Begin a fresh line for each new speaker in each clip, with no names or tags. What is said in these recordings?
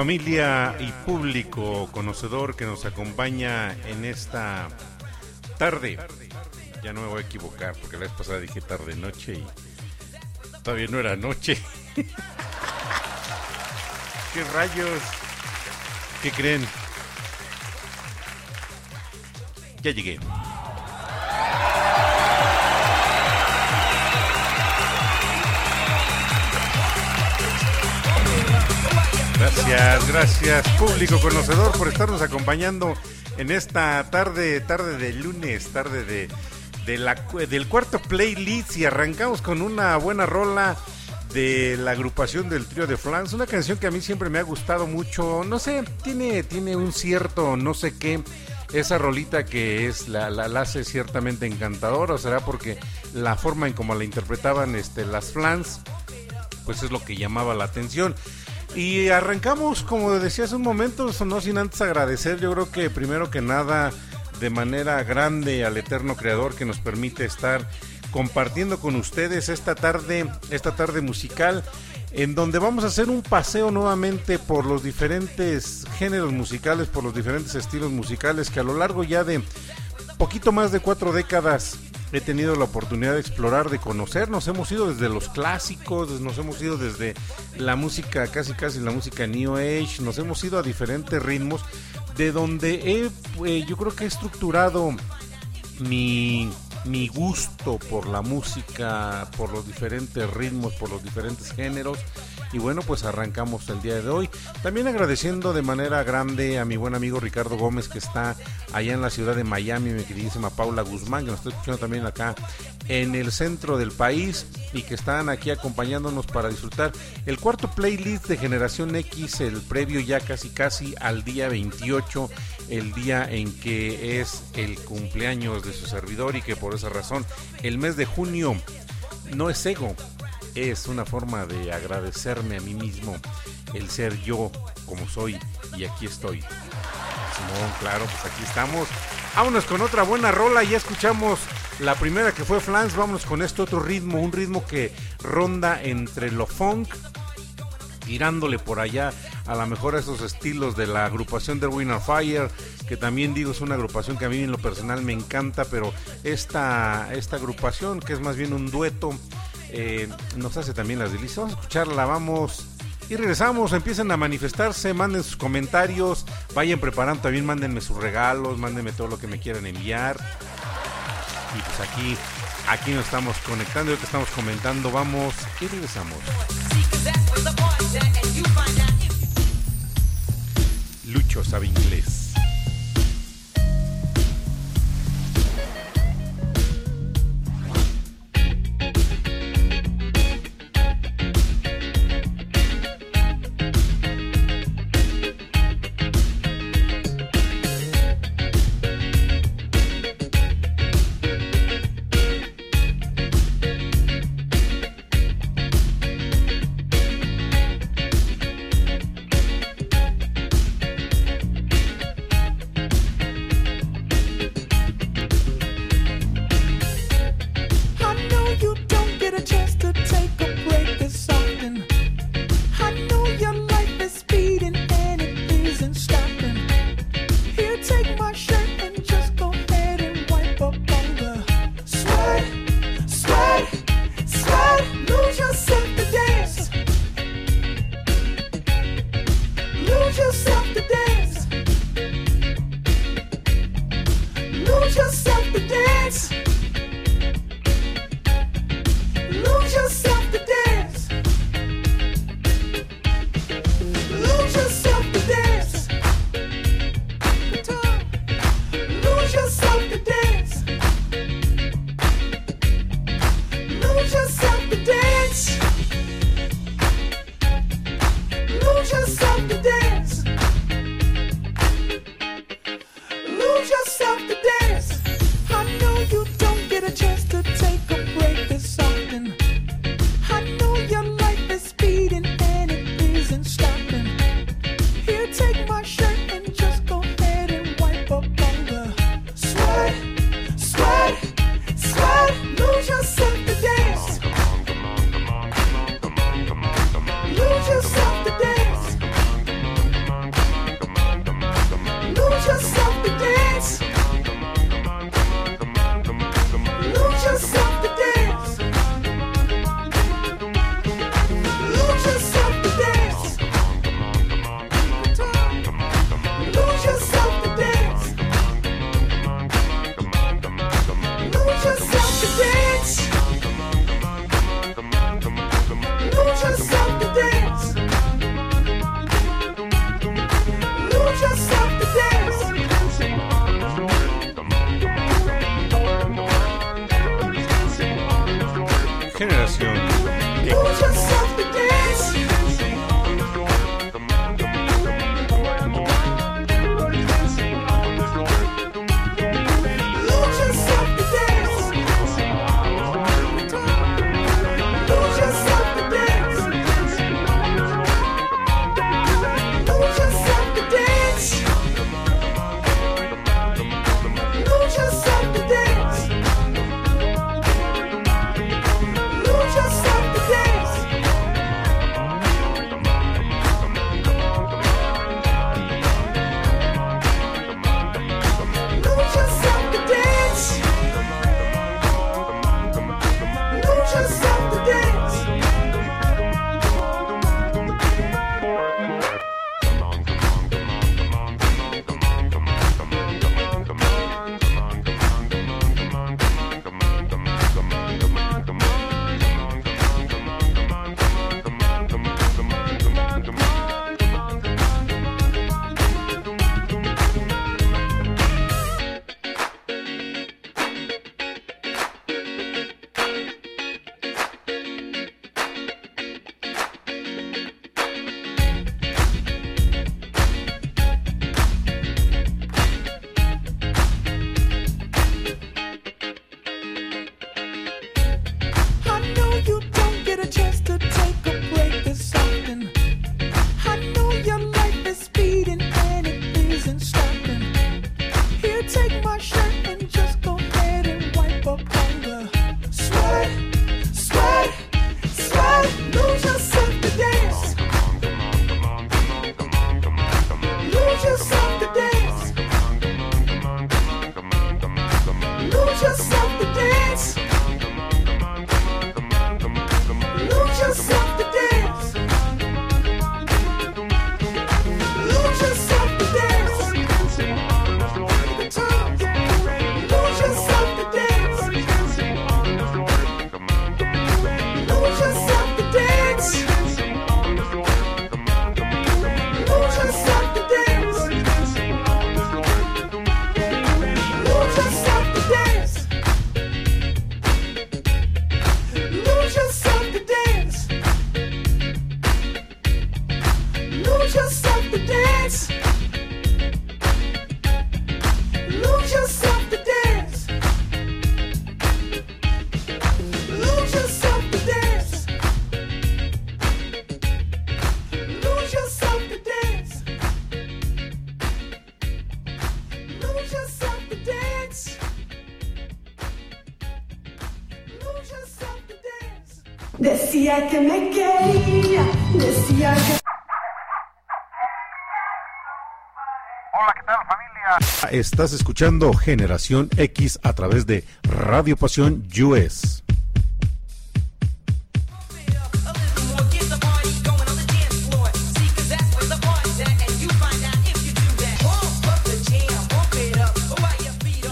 Familia y público conocedor que nos acompaña en esta tarde. Ya no me voy a equivocar porque la vez pasada dije tarde noche y todavía no era noche. ¿Qué rayos? ¿Qué creen? Ya llegué. Gracias, público conocedor por estarnos acompañando en esta tarde, tarde de lunes, tarde de, de la, del cuarto playlist y arrancamos con una buena rola de la agrupación del trío de Flans, una canción que a mí siempre me ha gustado mucho, no sé, tiene, tiene un cierto no sé qué, esa rolita que es la hace ciertamente encantadora, o será porque la forma en como la interpretaban este, las Flans, pues es lo que llamaba la atención. Y arrancamos, como decía hace un momento, no sin antes agradecer, yo creo que primero que nada, de manera grande al eterno creador que nos permite estar compartiendo con ustedes esta tarde, esta tarde musical, en donde vamos a hacer un paseo nuevamente por los diferentes géneros musicales, por los diferentes estilos musicales que a lo largo ya de poquito más de cuatro décadas he tenido la oportunidad de explorar, de conocer. Nos hemos ido desde los clásicos, nos hemos ido desde la música, casi casi la música New Age, nos hemos ido a diferentes ritmos, de donde he, eh, yo creo que he estructurado mi, mi gusto por la música, por los diferentes ritmos, por los diferentes géneros y bueno, pues arrancamos el día de hoy. También agradeciendo de manera grande a mi buen amigo Ricardo Gómez que está allá en la ciudad de Miami, mi queridísima Paula Guzmán, que nos está escuchando también acá en el centro del país y que están aquí acompañándonos para disfrutar el cuarto playlist de Generación X, el previo ya casi casi al día 28, el día en que es el cumpleaños de su servidor y que por esa razón el mes de junio no es ego, es una forma de agradecerme a mí mismo el ser yo como soy y aquí estoy. Simón, claro, pues aquí estamos. Vámonos con otra buena rola, ya escuchamos la primera que fue Flans, vámonos con este otro ritmo, un ritmo que ronda entre lo funk, tirándole por allá a lo mejor a esos estilos de la agrupación de Winner Fire, que también digo es una agrupación que a mí en lo personal me encanta, pero esta, esta agrupación que es más bien un dueto eh, nos hace también las delicias. Vamos a escucharla, vamos. Y regresamos, empiecen a manifestarse, manden sus comentarios, vayan preparando también, mándenme sus regalos, mándenme todo lo que me quieran enviar. Y pues aquí, aquí nos estamos conectando, y que estamos comentando, vamos y regresamos. Lucho sabe inglés. Que me quería, decía que... Hola, ¿qué tal familia? Estás escuchando Generación X a través de Radio Pasión US.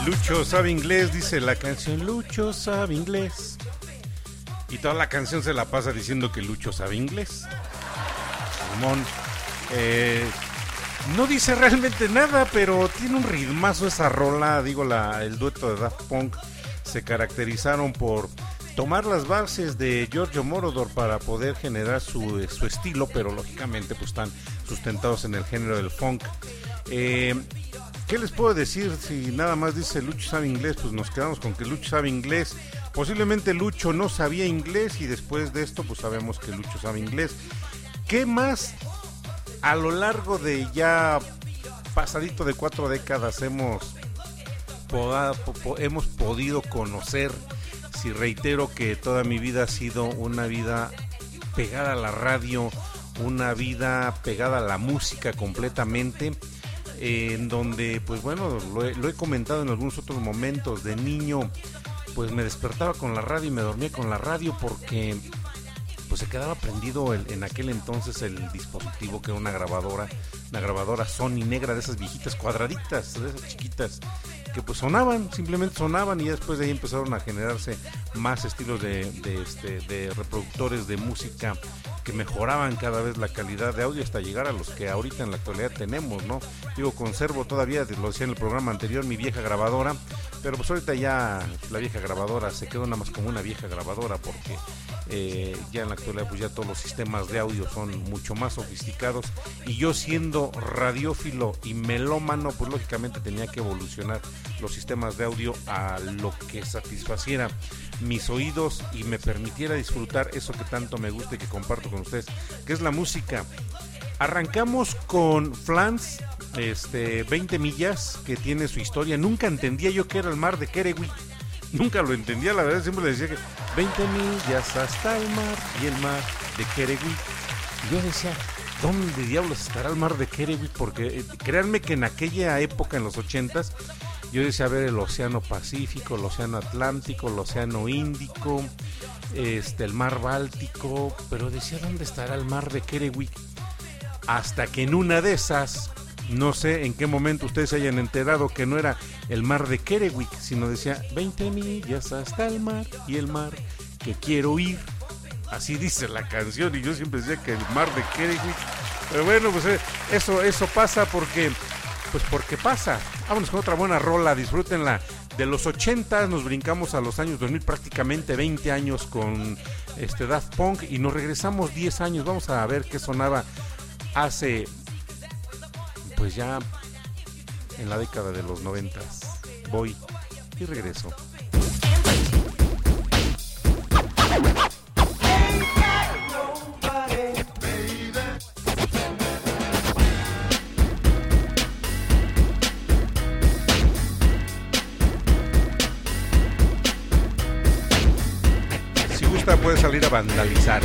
Lucho sabe inglés, dice la canción. Lucho sabe inglés. Toda la canción se la pasa diciendo que Lucho sabe inglés. Simón. Eh, no dice realmente nada, pero tiene un ritmazo esa rola. Digo, la, el dueto de Daft Punk se caracterizaron por tomar las bases de Giorgio Morodor para poder generar su, su estilo, pero lógicamente pues están sustentados en el género del funk. Eh, ¿Qué les puedo decir? Si nada más dice Lucho sabe inglés, pues nos quedamos con que Lucho sabe inglés. Posiblemente Lucho no sabía inglés y después de esto pues sabemos que Lucho sabe inglés. ¿Qué más a lo largo de ya pasadito de cuatro décadas hemos, hemos podido conocer? Si reitero que toda mi vida ha sido una vida pegada a la radio, una vida pegada a la música completamente en donde pues bueno lo he, comentado en algunos otros momentos. De niño pues me despertaba con la radio y me dormía con la radio porque pues se quedaba prendido en aquel entonces el dispositivo que era una grabadora, una grabadora Sony negra de esas viejitas cuadraditas, de esas chiquitas que pues sonaban, simplemente sonaban y después de ahí empezaron a generarse más estilos de, este, de reproductores de música que mejoraban cada vez la calidad de audio hasta llegar a los que ahorita en la actualidad tenemos, ¿no? Digo, conservo todavía, lo decía en el programa anterior, mi vieja grabadora, pero pues ahorita ya la vieja grabadora se quedó nada más como una vieja grabadora porque eh, ya en la actualidad pues ya todos los sistemas de audio son mucho más sofisticados y yo siendo radiófilo y melómano pues lógicamente tenía que evolucionar los sistemas de audio a lo que satisfaciera mis oídos y me permitiera disfrutar eso que tanto me gusta y que comparto con ustedes, que es la música. Arrancamos con Flans, este, 20 millas, que tiene su historia. Nunca entendía yo que era el mar de Kerewi. Nunca lo entendía, la verdad, siempre le decía que 20 millas hasta el mar y el mar de Kerewi. yo decía, ¿dónde diablos estará el mar de Kerewi? Porque eh, créanme que en aquella época, en los 80s, yo decía ver el Océano Pacífico, el Océano Atlántico, el Océano Índico, este, el Mar Báltico, pero decía dónde estará el Mar de Kerewick. Hasta que en una de esas, no sé en qué momento ustedes se hayan enterado que no era el Mar de Kerewick, sino decía 20 millas hasta el mar y el mar que quiero ir. Así dice la canción y yo siempre decía que el Mar de Kerewick. Pero bueno, pues eh, eso, eso pasa porque pues porque pasa. Vámonos con otra buena rola, disfrútenla. De los 80 nos brincamos a los años 2000, prácticamente 20 años con este Daft Punk y nos regresamos 10 años. Vamos a ver qué sonaba hace, pues ya en la década de los 90. Voy y regreso. puede salir a vandalizar.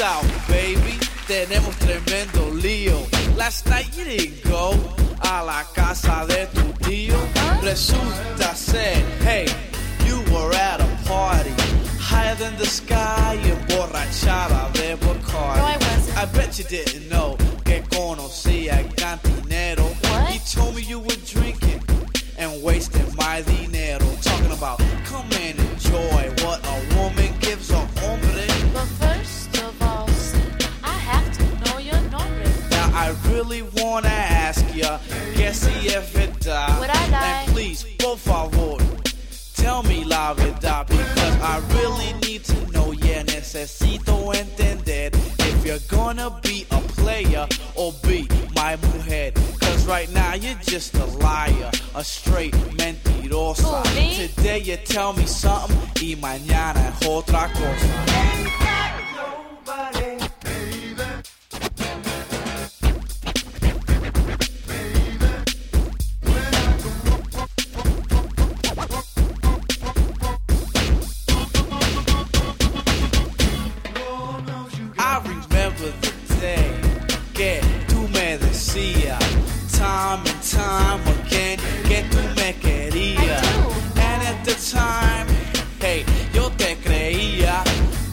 Out, baby. Tenemos tremendo lío. Last night you didn't go a la casa de tu tío. Resulta ser, hey, you were at a party higher than the sky, emborrachada de Bacardi. No, I wasn't. I bet you didn't know que conocía el cantinero. What? He told me you were verdad.
Would I lie?
And please, por favor, tell me la verdad because I really need to know. Yeah,
necesito entender if you're gonna be a player or be my mujer. Cause right now you're just a liar, a straight mentirosa.
Me?
Today you tell me something y mañana es otra cosa. Time again que tú me querías. And at the time, hey, yo te creía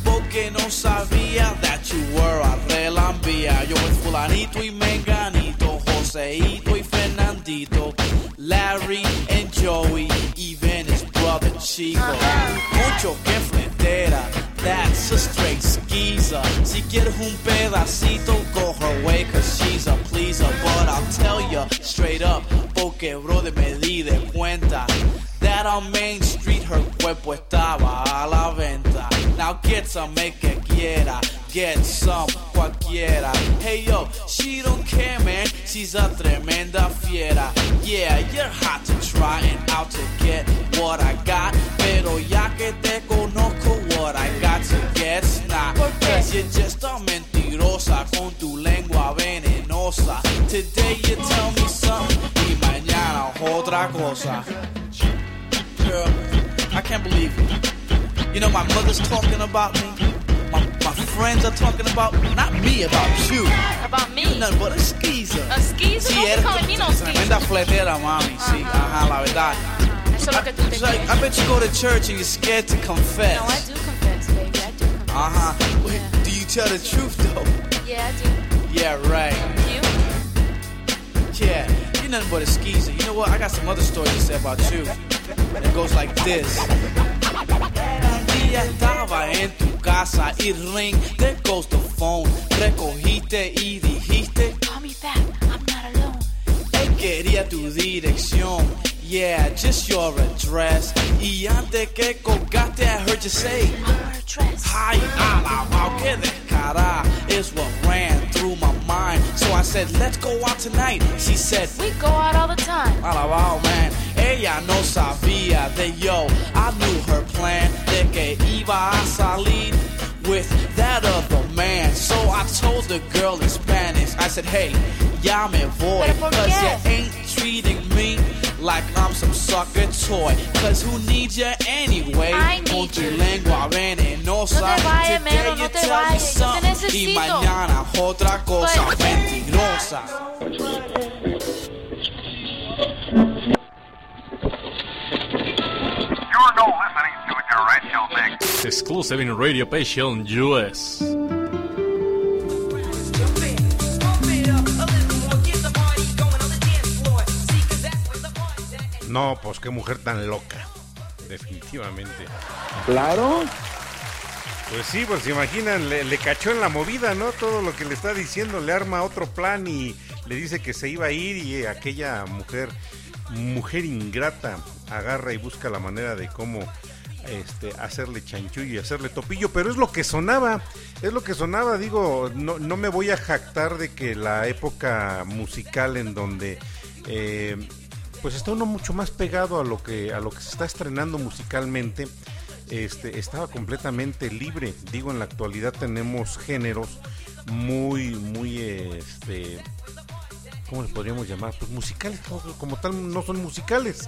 porque no sabía that you were a relambía. Yo with fulanito y menganito, Joseito y Fernandito, Larry and Joey, even his brother Chico. Mucho que frontera, that's a straight skeezer. Si quieres un pedacito, go her way, cause she's a pleaser. But I'll tell ya straight up, porque brother me di de cuenta. That on Main Street her cuerpo estaba a la venta. Now get some, make que quiera. Get some, cualquiera. Hey yo, she don't care, man. She's a tremenda fiera. Yeah, you're hot to try and out to get what I got. Pero ya que te conozco, what I got to get's not. Cause you're just a mentirosa con tu lengua venenosa. Today you tell me something y mañana otra cosa. Girl, I can't believe it. You know, my mother's talking about me. My, my friends are talking about, not me, about you.
About me.
You're nothing but a skeezer.
A skeezer?
Sí,
be
eres
calling me no
tremenda
skeezer.
fletera, mami. Sí, ajá, la verdad.
Eso es lo que tú te
It's like. I bet you go to church and you're scared to confess.
No, I do confess, baby. I do confess.
Uh huh. Wait, do you tell the truth though?
Yeah, I do.
Yeah, right.
You?
Yeah, you're nothing but a skeezer. You know what? I got some other stories to say about you. And It goes like this. Estaba en tu casa y ring, there goes the phone. Recogiste y dijiste,
Call me back. I'm not alone.
él quería tu dirección. Yeah, just your address. Y antes que colgaste, I heard you say,
Our address.
Ay, alabao, qué descarada is what ran through my mind. So I said, let's go out tonight. She said,
We go out all the time.
alabao, man. Ella no sabía de yo. I knew her plan de que iba a salir with that other man. So I told the girl in Spanish, I said, hey, ya me voy. Cause you ain't treating me like I'm some sucker toy. Cause who needs you anyway?
I
Con
need
tu
you.
lengua venenosa.
No te vayas,
Today
no
you
te
tell me
vayas, yo te
something,
necesito.
Y mañana otra cosa
Pues-
mentirosa.
You're no listening to Differential Mix.
Exclusive in Radio Passion US.
No, pues qué mujer tan loca. Definitivamente.
Claro.
Pues sí, pues se imaginan, le, le cachó en la movida, ¿no? Todo lo que le está diciendo, le arma otro plan y le dice que se iba a ir y aquella mujer, mujer ingrata, agarra y busca la manera de cómo este, hacerle chanchullo y hacerle topillo, pero es lo que sonaba, es lo que sonaba, digo, no, no me voy a jactar de que la época musical en donde... eh, pues está uno mucho más pegado a lo que a lo que se está estrenando musicalmente. Este estaba completamente libre. Digo en la actualidad tenemos géneros muy muy este cómo les podríamos llamar pues musicales como, como tal no son musicales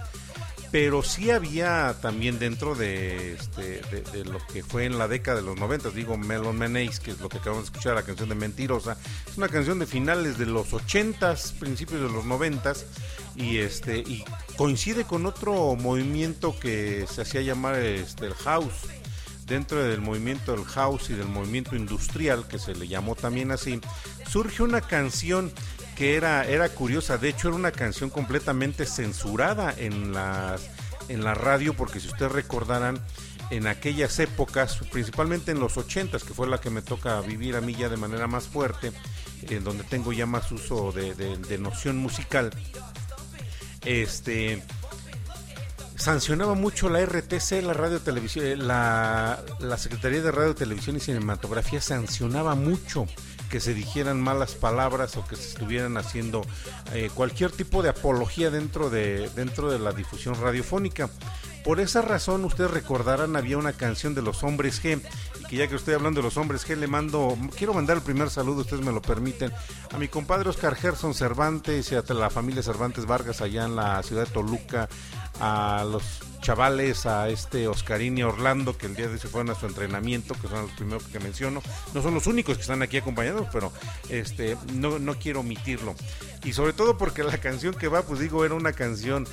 pero sí había también dentro de, este, de, lo que fue en la década de los 90, digo Melon Menace, que es lo que acabamos de escuchar, la canción de Mentirosa, es una canción de finales de los 80s, principios de los 90s, y este y coincide con otro movimiento que se hacía llamar este, el house, dentro del movimiento del house y del movimiento industrial, que se le llamó también así, surge una canción que era, era curiosa, de hecho era una canción completamente censurada en las en la radio, porque si ustedes recordarán, en aquellas épocas, principalmente en los 80s, que fue la que me toca vivir a mí ya de manera más fuerte, en donde tengo ya más uso de, de- de noción musical, este sancionaba mucho la RTC, la radio televisión, eh, la, la Secretaría de Radio, Televisión y Cinematografía sancionaba mucho que se dijeran malas palabras o que se estuvieran haciendo eh, cualquier tipo de apología dentro de, dentro de la difusión radiofónica. Por esa razón, ustedes recordarán, había una canción de los hombres G, y que ya que estoy hablando de los hombres G, le mando, quiero mandar el primer saludo, ustedes me lo permiten, a mi compadre Oscar Gerson Cervantes y a la familia Cervantes Vargas allá en la ciudad de Toluca, a los chavales, a este Oscarín y Orlando, que el día de hoy se fueron a su entrenamiento, que son los primeros que menciono. No son los únicos que están aquí acompañados, pero este no, no quiero omitirlo. Y sobre todo porque la canción que va, pues digo, era una canción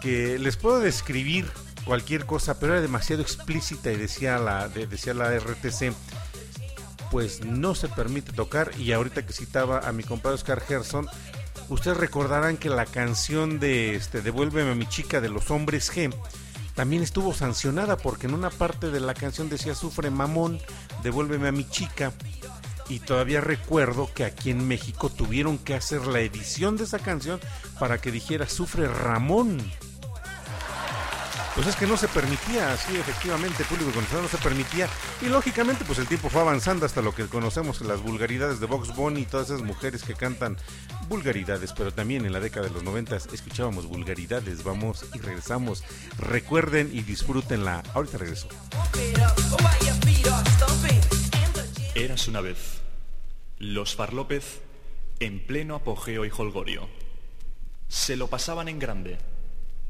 que les puedo describir cualquier cosa, pero era demasiado explícita y decía la, de- decía la RTC, pues no se permite tocar. Y ahorita que citaba a mi compadre Oscar Gerson, ustedes recordarán que la canción de este, Devuélveme a mi chica de los hombres G también estuvo sancionada porque en una parte de la canción decía Sufre mamón, devuélveme a mi chica. Y todavía recuerdo que aquí en México tuvieron que hacer la edición de esa canción para que dijera Sufre Ramón. Pues es que no se permitía, sí, efectivamente, público conocedor no se permitía. Y lógicamente, pues el tiempo fue avanzando hasta lo que conocemos, las vulgaridades de Vox Bunny y todas esas mujeres que cantan vulgaridades. Pero también en la década de los noventas escuchábamos vulgaridades. Vamos y regresamos. Recuerden y disfrútenla. Ahorita regreso.
Eras una vez los Farlópez en pleno apogeo y holgorio. Se lo pasaban en grande,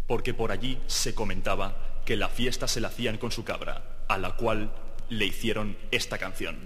porque por allí se comentaba que la fiesta se la hacían con su cabra, a la cual le hicieron esta canción.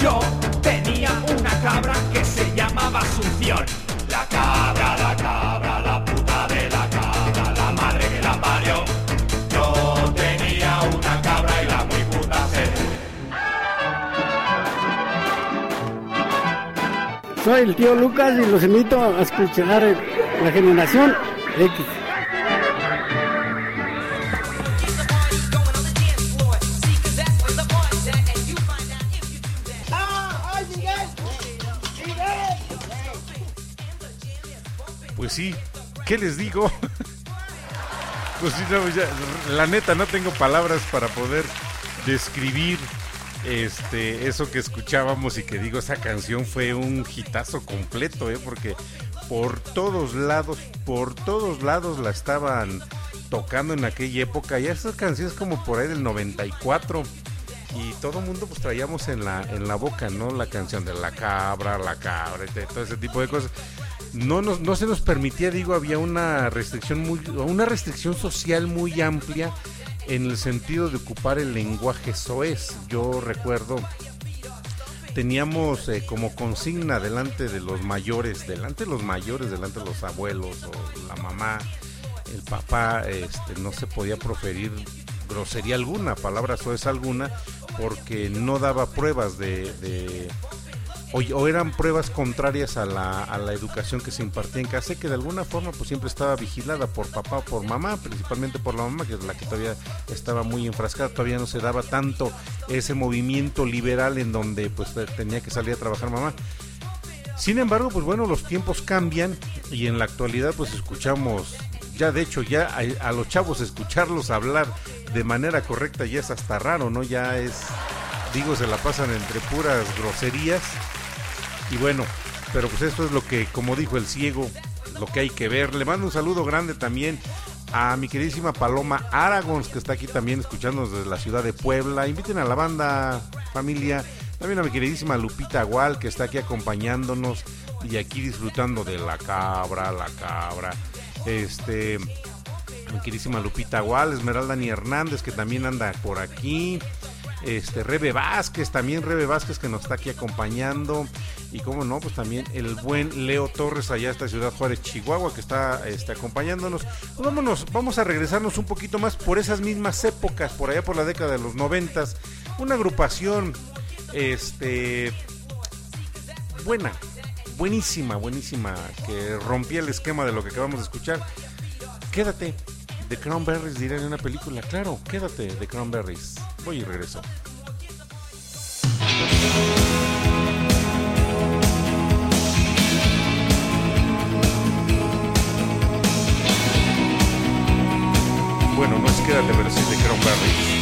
Yo tenía una cabra que se llamaba Asunción. La cabra, la cabra, la puta de la cabra, la madre que la parió. Yo tenía una cabra y la muy puta se
Soy el tío Lucas y los invito a escuchar la generación X.
¿qué les digo? pues no, la neta no tengo palabras para poder describir este eso que escuchábamos y que digo esa canción fue un hitazo completo, ¿eh? porque por todos lados, por todos lados la estaban tocando en aquella época y esas canciones como por ahí del 94 y todo el mundo pues traíamos en la en la boca, ¿no? La canción de la cabra, la cabra, todo ese tipo de cosas no, nos, no se nos permitía, digo, había una restricción muy, una restricción social muy amplia en el sentido de ocupar el lenguaje soez. Yo recuerdo, teníamos eh, como consigna delante de los mayores, delante de los mayores, delante de los abuelos o la mamá, el papá, este, no se podía proferir grosería alguna, palabra soez alguna, porque no daba pruebas de, de o, eran pruebas contrarias a la, a la, educación que se impartía en casa que de alguna forma pues siempre estaba vigilada por papá o por mamá, principalmente por la mamá, que es la que todavía estaba muy enfrascada, todavía no se daba tanto ese movimiento liberal en donde pues tenía que salir a trabajar mamá. Sin embargo, pues bueno, los tiempos cambian y en la actualidad pues escuchamos, ya de hecho ya a, a los chavos escucharlos hablar de manera correcta ya es hasta raro, ¿no? Ya es, digo, se la pasan entre puras groserías y bueno, pero pues esto es lo que, como dijo el ciego, lo que hay que ver. Le mando un saludo grande también a mi queridísima Paloma Aragons, que está aquí también escuchándonos desde la ciudad de Puebla. Inviten a la banda, familia. También a mi queridísima Lupita Agual, que está aquí acompañándonos y aquí disfrutando de la cabra, la cabra. Este, mi queridísima Lupita Agual, Esmeralda Ni Hernández, que también anda por aquí este Rebe Vázquez, también Rebe Vázquez que nos está aquí acompañando y como no, pues también el buen Leo Torres allá esta ciudad Juárez, Chihuahua que está este, acompañándonos. Pues vámonos, vamos a regresarnos un poquito más por esas mismas épocas, por allá por la década de los noventas, una agrupación este buena, buenísima, buenísima, que rompía el esquema de lo que acabamos de escuchar. Quédate, The Cranberries diré en una película. Claro, quédate, The Cranberries. Voy y regreso. Bueno, no es quédate, pero sí The Cranberries.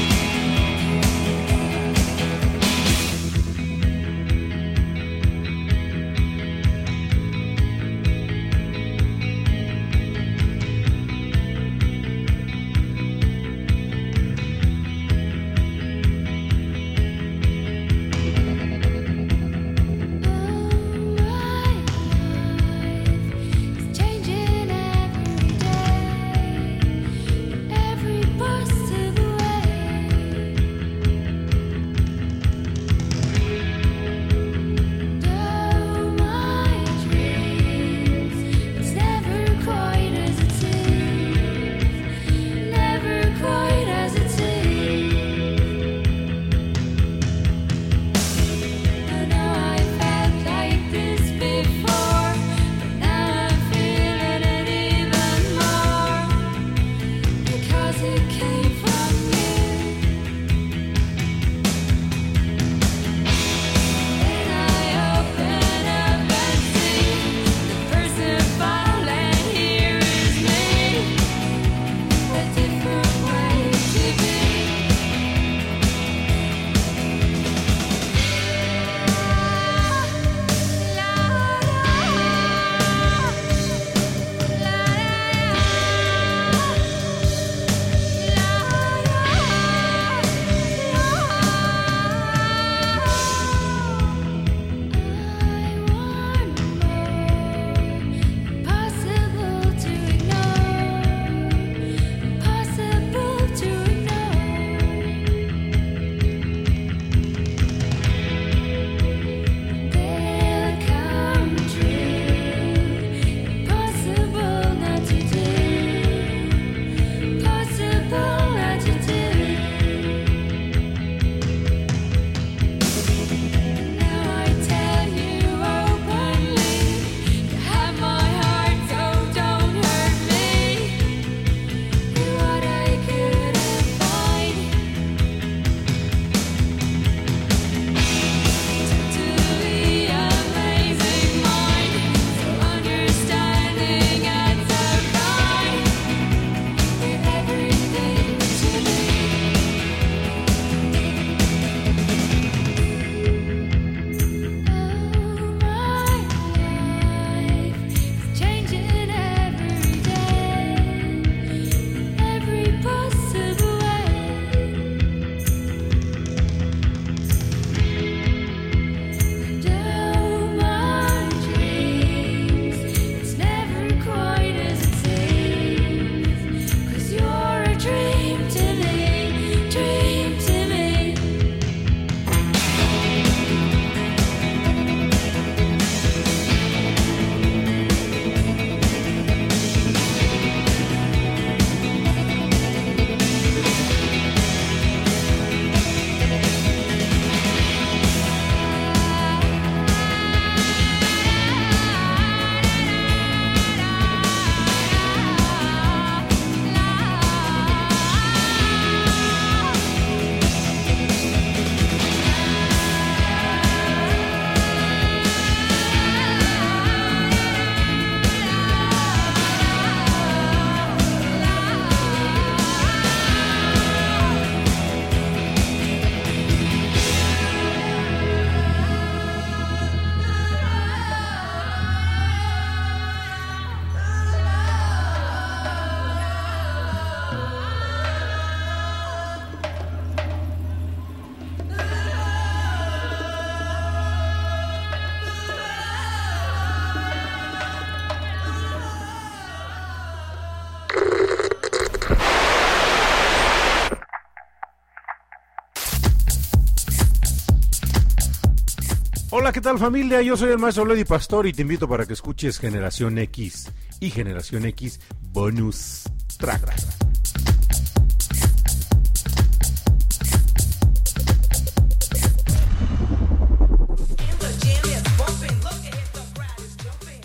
Tal familia? Yo soy el maestro Lady Pastor y te invito para que escuches Generación X y Generación X Bonus Track.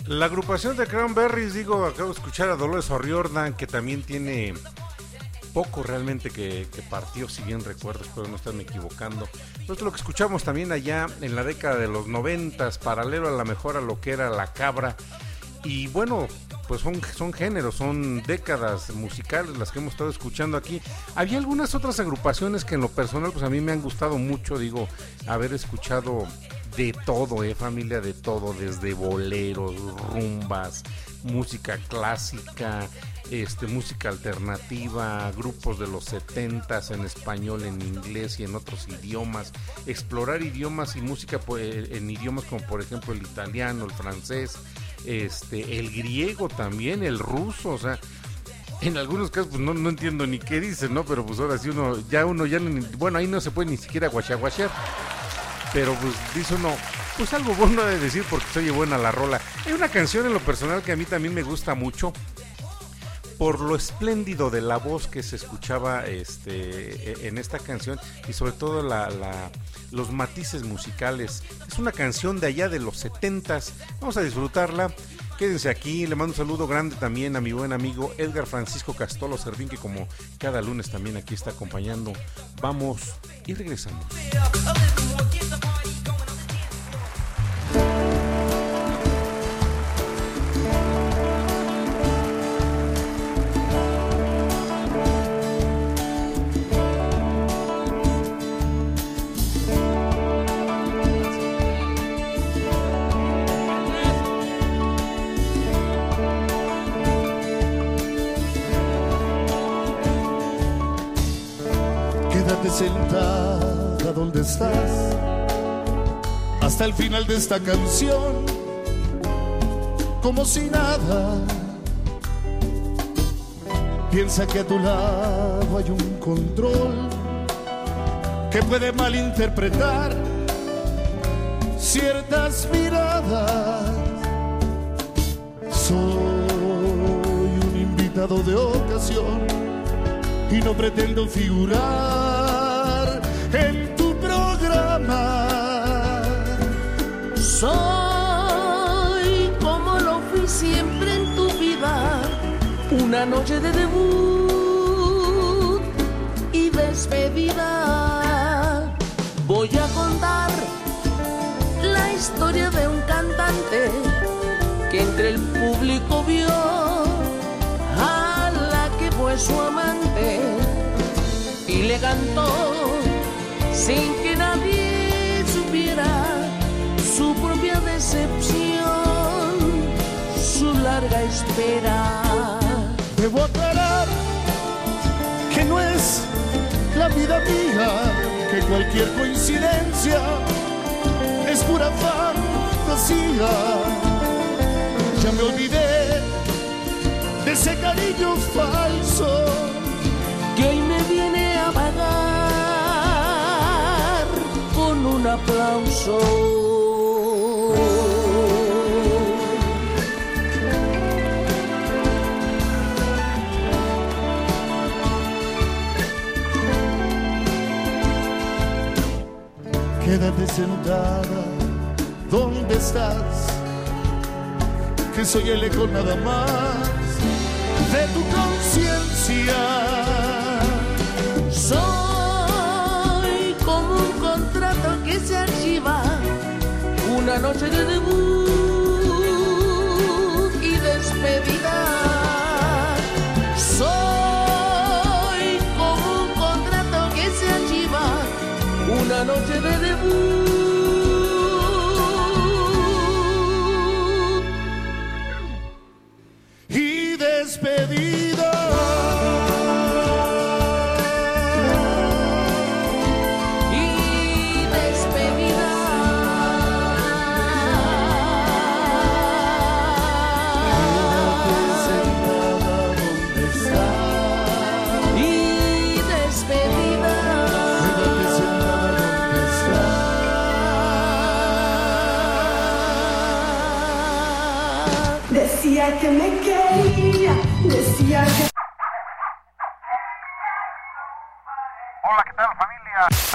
La agrupación de Cranberries, digo, acabo de escuchar a Dolores O'Riordan, que también tiene poco realmente que, partió, si bien recuerdo, espero no estarme equivocando. Es lo que escuchamos también allá en la década de los noventas, paralelo a la mejor a lo que era la cabra. Y bueno, pues son, son géneros, son décadas musicales las que hemos estado escuchando aquí. Había algunas otras agrupaciones que en lo personal pues a mí me han gustado mucho, digo, haber escuchado de todo, eh, familia, de todo, desde boleros, rumbas, música clásica, este, música alternativa, grupos de los 70 en español, en inglés y en otros idiomas, explorar idiomas y música pues, en idiomas como por ejemplo el italiano, el francés, este, el griego también, el ruso, o sea, en algunos casos pues no, entiendo ni qué dicen, ¿no? Pero pues ahora sí uno, ya uno ya, bueno, ahí no se puede ni siquiera guachaguachar. Pero pues dice uno, pues algo bueno de decir porque se oye buena la rola. Hay una canción en lo personal que a mí también me gusta mucho por lo espléndido de la voz que se escuchaba este, e- en esta canción y sobre todo la, los matices musicales. Es una canción de allá de los 70s. Vamos a disfrutarla. Quédense aquí, le mando un saludo grande también a mi buen amigo Edgar Francisco Castolo Servín, que como cada lunes también aquí está acompañando. Vamos y regresamos.
Hasta el final de esta canción, como si nada. Piensa que a tu lado hay un control que puede malinterpretar ciertas miradas. Soy un invitado de ocasión y no pretendo figurar en
Soy como lo fui siempre en tu vida, una noche de debut y despedida. Voy a contar la historia de un cantante que entre el público vio a la que fue su amante y le cantó sin decepción, su larga espera.
Debo aclarar que no es la vida mía, que cualquier coincidencia es pura fantasía. Ya me olvidé de ese cariño falso
que hoy me viene a pagar con un aplauso.
Sentada. Donde estás, que soy el eco nada más de tu conciencia.
Soy como un contrato que se archiva, una noche de debut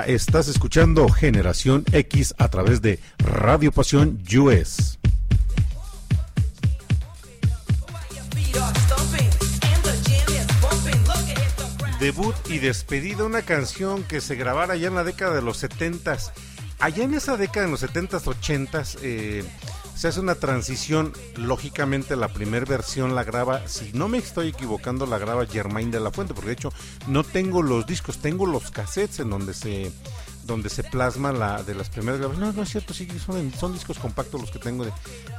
Estás
escuchando Generación X a través de Radio Pasión US. Debut y despedida, una canción que se grabara ya en la década de los 70s. Allá en esa década, en los 70s, 80s, eh, se hace una transición. Lógicamente, la primera versión la graba, si no me estoy equivocando, la graba Germain de la Fuente, porque de hecho no tengo los discos, tengo los cassettes en donde se donde se plasma la de las primeras grabaciones. No, no es cierto, sí, son, discos compactos los que tengo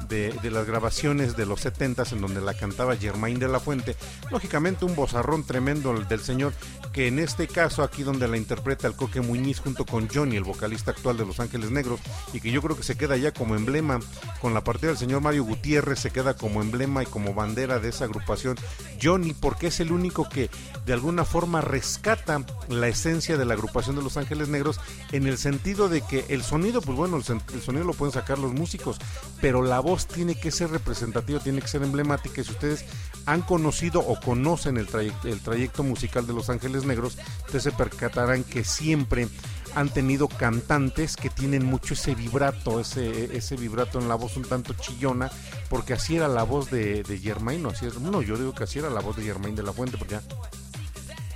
de, de, las grabaciones de los 70 en donde la cantaba Germain de la Fuente. Lógicamente un bozarrón tremendo el del señor, que en este caso aquí donde la interpreta el Coque Muñiz junto con Johnny, el vocalista actual de Los Ángeles Negros, y que yo creo que se queda ya como emblema, con la partida del señor Mario Gutiérrez, se queda como emblema y como bandera de esa agrupación. Johnny, porque es el único que de alguna forma rescata la esencia de la agrupación de Los Ángeles Negros en el sentido de que el sonido, pues bueno, el, sonido lo pueden sacar los músicos, pero la voz tiene que ser representativa, tiene que ser emblemática. Y si ustedes han conocido o conocen el, trayecto, musical de Los Ángeles Negros, ustedes se percatarán que siempre han tenido cantantes que tienen mucho ese vibrato, ese, ese vibrato en la voz un tanto chillona, porque así era la voz de, de Germain, no, así es, no, yo digo que así era la voz de Germain de la Fuente, porque ya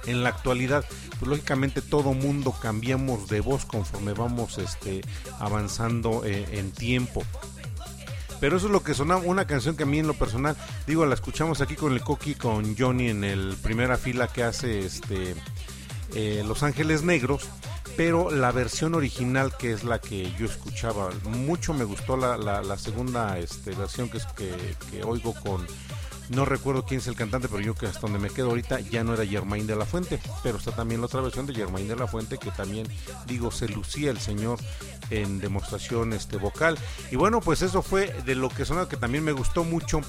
en la actualidad, pues lógicamente todo mundo cambiamos de voz conforme vamos este, avanzando eh, en tiempo. Pero eso es lo que sonaba, una canción que a mí en lo personal, digo, la escuchamos aquí con el Coqui, con Johnny en el primera fila que hace este eh, Los Ángeles Negros, pero la versión original que es la que yo escuchaba, mucho me gustó la, la, segunda este, versión que, es, que, que oigo con, no recuerdo quién es el cantante, pero yo que hasta donde me quedo ahorita ya no era Germain de la Fuente, pero está también la otra versión de Germain de la Fuente que también, digo, se lucía el señor en demostración este vocal. Y bueno, pues eso fue de lo que sonaba que también me gustó mucho.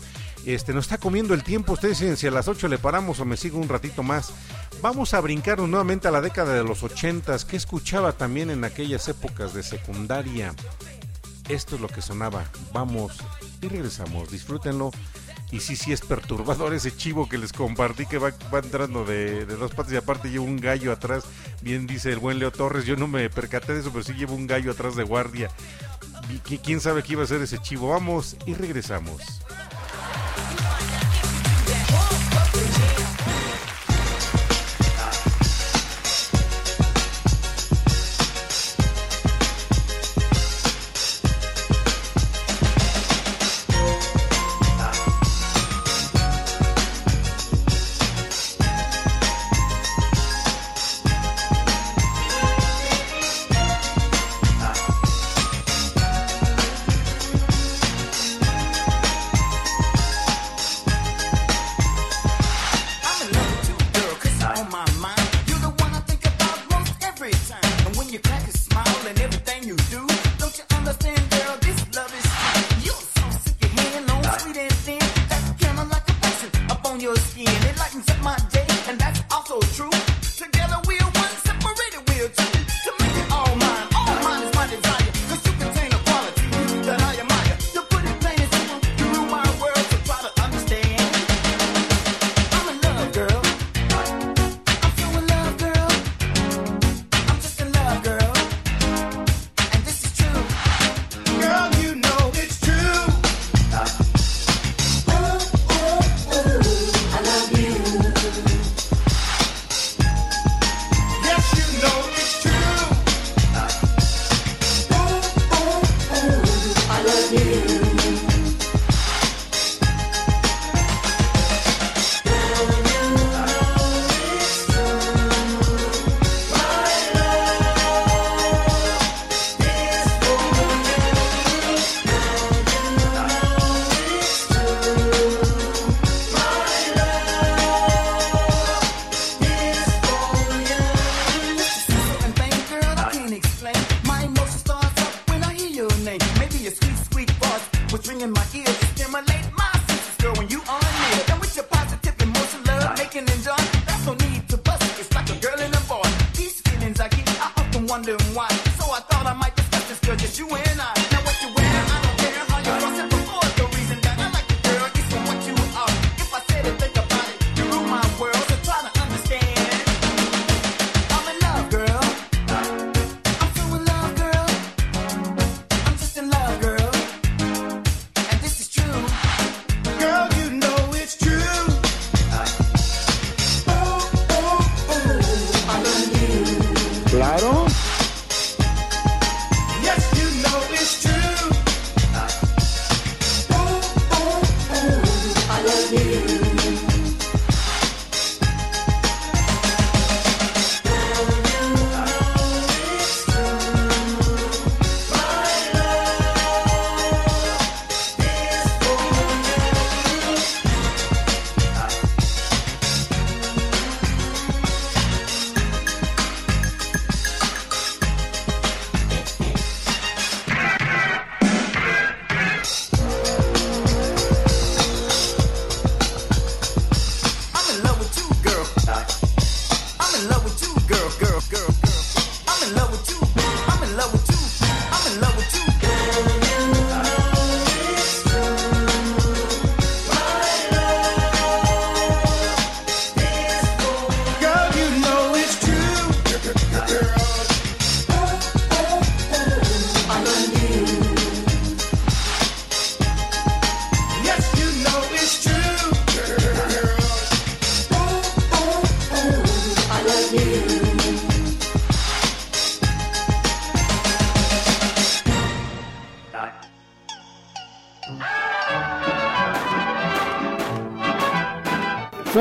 Este, nos está comiendo el tiempo. Ustedes dicen si a las 8 le paramos o me sigo un ratito más. Vamos a brincarnos nuevamente a la década de los 80 que escuchaba también en aquellas épocas de secundaria. Esto es lo que sonaba. Vamos y regresamos. Disfrútenlo. Y sí, sí es perturbador ese chivo que les compartí que va, va entrando de, de, dos patas y aparte lleva un gallo atrás. Bien dice el buen Leo Torres, yo no me percaté de eso, pero sí lleva un gallo atrás de guardia. ¿Quién sabe qué iba a ser ese chivo? Vamos y regresamos.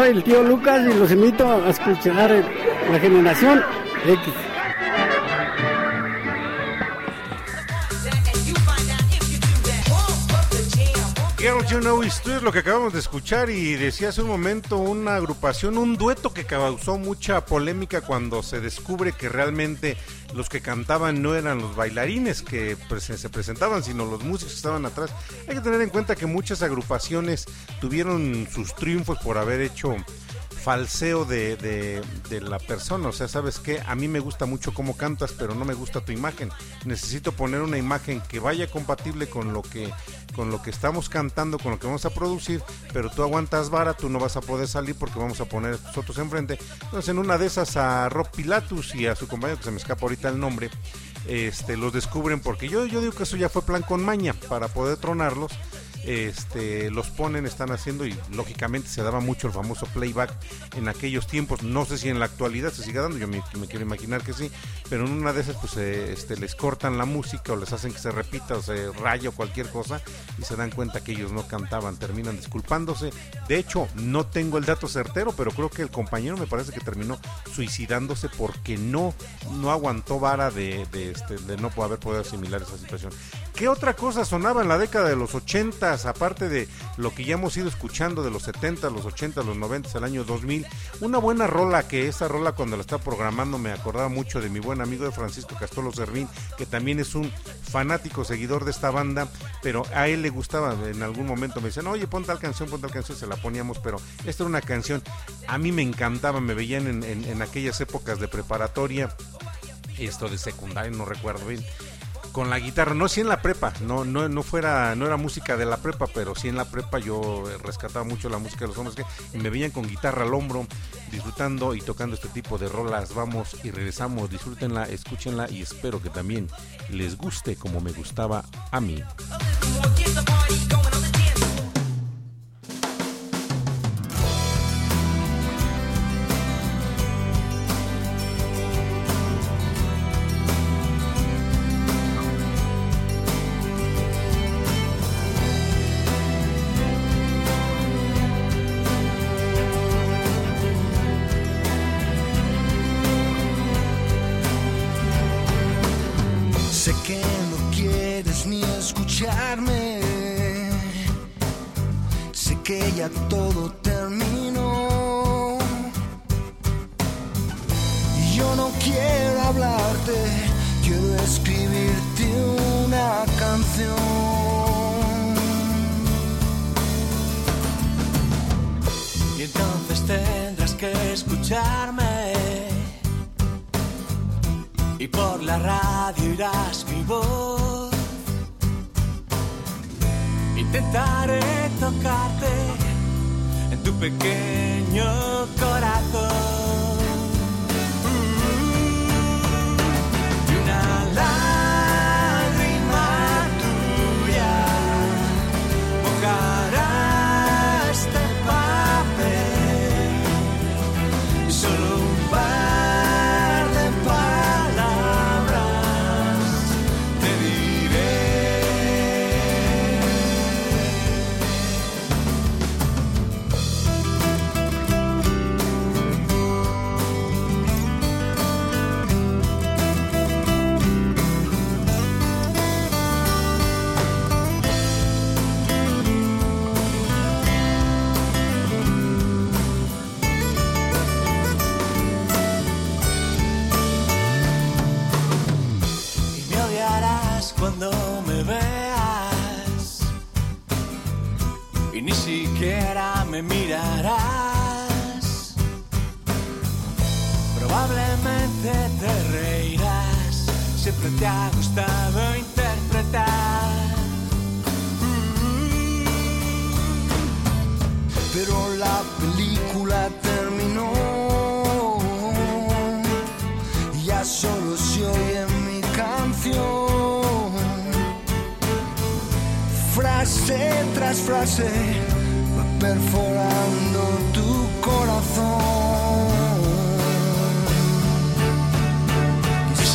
El tío Lucas y los invito a escuchar la generación X.
You Know True es lo que acabamos de escuchar y decía hace un momento una agrupación, un dueto que causó mucha polémica cuando se descubre que realmente los que cantaban no eran los bailarines que se presentaban, sino los músicos que estaban atrás. Hay que tener en cuenta que muchas agrupaciones tuvieron sus triunfos por haber hecho falseo de, de, la persona. O sea, ¿sabes qué? A mí me gusta mucho cómo cantas, pero no me gusta tu imagen. Necesito poner una imagen que vaya compatible con lo que con lo que estamos cantando, con lo que vamos a producir, pero tú aguantas vara, tú no vas a poder salir porque vamos a poner nosotros enfrente. Entonces, en una de esas a Rob Pilatus y a su compañero, que se me escapa ahorita el nombre, este, los descubren porque yo, yo digo que eso ya fue plan con maña para poder tronarlos este, los ponen, están haciendo y lógicamente se daba mucho el famoso playback en aquellos tiempos. No sé si en la actualidad se sigue dando, yo me, me quiero imaginar que sí, pero en una de esas pues eh, este, les cortan la música o les hacen que se repita o se raya o cualquier cosa y se dan cuenta que ellos no cantaban, terminan disculpándose. De hecho, no tengo el dato certero, pero creo que el compañero me parece que terminó suicidándose porque no, no aguantó vara de, de, este, de no haber podido asimilar esa situación. ¿Qué otra cosa sonaba en la década de los 80 aparte de lo que ya hemos ido escuchando de los 70, los 80, los 90, el año 2000? Una buena rola que esa rola cuando la estaba programando me acordaba mucho de mi buen amigo de Francisco Castolo Servín, que también es un fanático seguidor de esta banda, pero a él le gustaba, en algún momento me decían, oye, pon tal canción, pon tal canción, se la poníamos, pero esta era una canción, a mí me encantaba, me veían en, en, en aquellas épocas de preparatoria, esto de secundaria, no recuerdo bien con la guitarra, no sí en la prepa, no, no, no fuera, no era música de la prepa, pero sí en la prepa yo rescataba mucho la música de los hombres que me veían con guitarra al hombro, disfrutando y tocando este tipo de rolas. Vamos y regresamos, disfrútenla, escúchenla y espero que también les guste como me gustaba a mí.
Me mirarás. Probablemente te reirás, siempre te ha gustado interpretar.
Pero la película terminó. Ya solo se oye mi canción. Frase tras frase perforando tu corazón. Y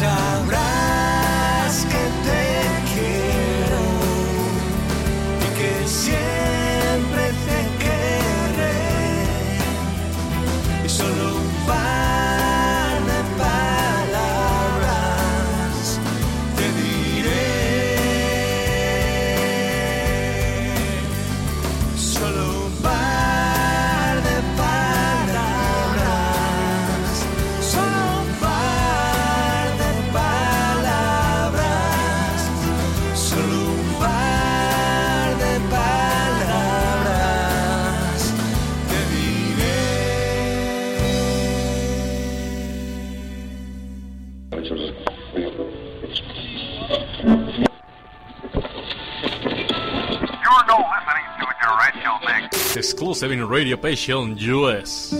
227 Radio
Passion US.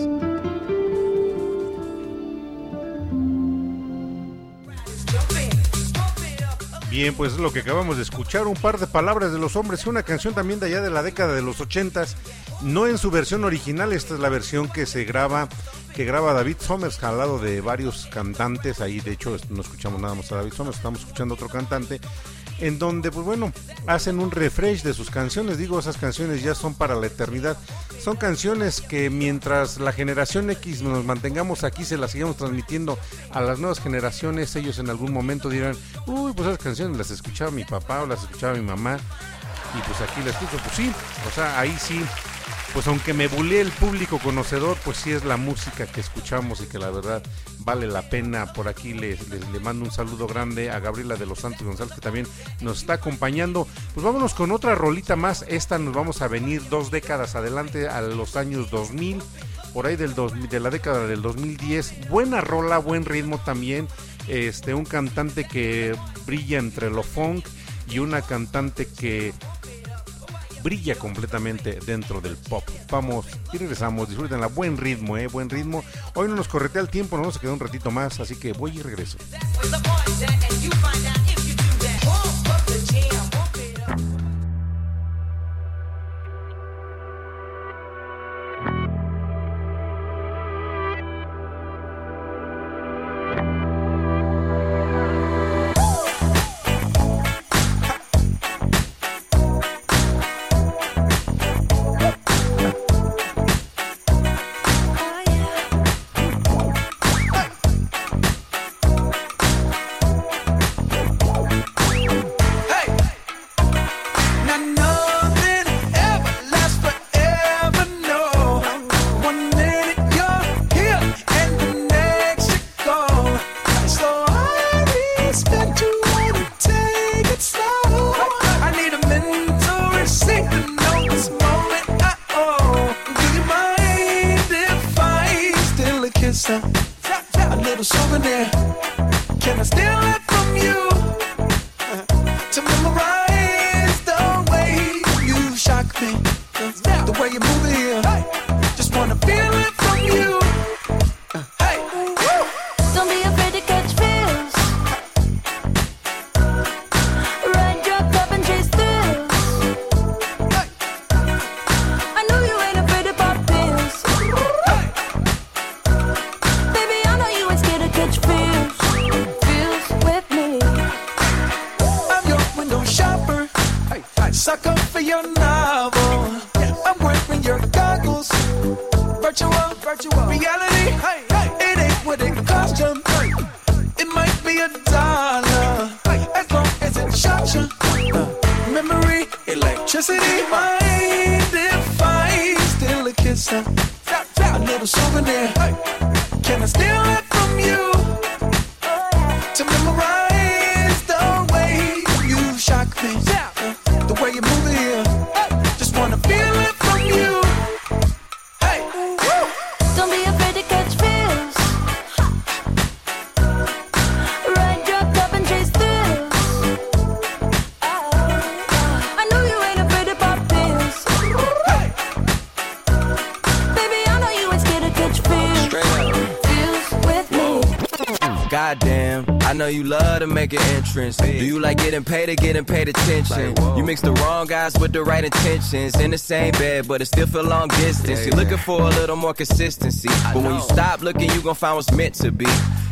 Bien, pues es lo que acabamos de escuchar, un par de palabras de los hombres y una canción también de allá de la década de los ochentas, no en su versión original, esta es la versión que se graba, que graba David Somers al lado de varios cantantes, ahí de hecho no escuchamos nada más a David Somers, estamos escuchando otro cantante, en donde pues bueno, hacen un refresh de sus canciones, digo, esas canciones ya son para la eternidad, son canciones que mientras la generación X nos mantengamos aquí, se las sigamos transmitiendo a las nuevas generaciones, ellos en algún momento dirán, uy, pues esas canciones las escuchaba mi papá o las escuchaba mi mamá, y pues aquí las escucho, pues sí, o sea, ahí sí, pues aunque me bulé el público conocedor, pues sí es la música que escuchamos y que la verdad vale la pena. Por aquí le, le- le mando un saludo grande a Gabriela de los Santos González que también nos está acompañando. Pues vámonos con otra rolita más. Esta nos vamos a venir dos décadas adelante a los años 2000. Por ahí del 2000 de la década del 2010. Buena rola, buen ritmo también. Este, un cantante que brilla entre lo funk y una cantante que brilla completamente dentro del pop. Vamos y regresamos, disfruten la buen ritmo, eh, buen ritmo. Hoy no nos corretea el tiempo, no nos queda un ratito más, así que voy y regreso.
Do you
like getting paid or getting paid attention? You mix the wrong guys with the right intentions. In the same bed, but it still feel long distance. You're looking for a little more consistency. But when you stop looking, you gon' find what's meant to be.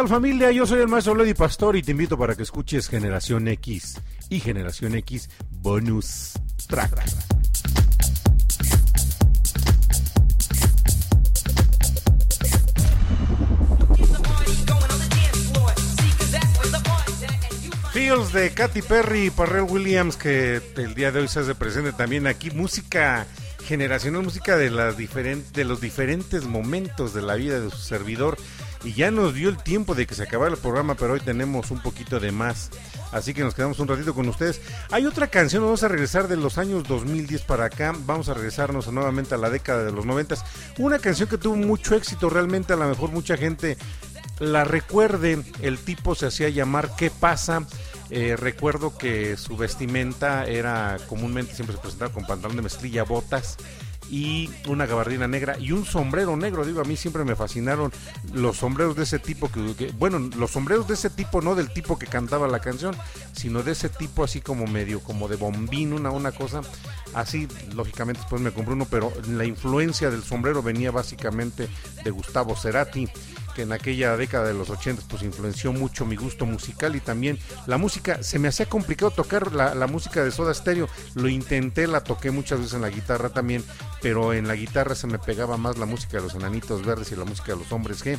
tal familia? Yo soy el maestro Lady Pastor y te invito para que escuches Generación X y Generación X Bonus Track. Feels de Katy Perry y Parrell Williams que el día de hoy se hace presente también aquí música generacional música de las diferentes de los diferentes momentos de la vida de su servidor y ya nos dio el tiempo de que se acabara el programa pero hoy tenemos un poquito de más. Así que nos quedamos un ratito con ustedes. Hay otra canción vamos a regresar de los años 2010 para acá. Vamos a regresarnos nuevamente a la década de los 90 una canción que tuvo mucho éxito realmente a lo mejor mucha gente la recuerde, el tipo se hacía llamar ¿Qué pasa? Eh, recuerdo que su vestimenta era comúnmente siempre se presentaba con pantalón de mezclilla, botas y una gabardina negra y un sombrero negro. Digo, a mí siempre me fascinaron los sombreros de ese tipo que, bueno, los sombreros de ese tipo, no del tipo que cantaba la canción, sino de ese tipo así como medio, como de bombín, una, una cosa así. Lógicamente después me compré uno, pero la influencia del sombrero venía básicamente de Gustavo Cerati que en aquella década de los 80 pues influenció mucho mi gusto musical y también la música, se me hacía complicado tocar la, la música de Soda Stereo, lo intenté, la toqué muchas veces en la guitarra también, pero en la guitarra se me pegaba más la música de los enanitos verdes y la música de los hombres G.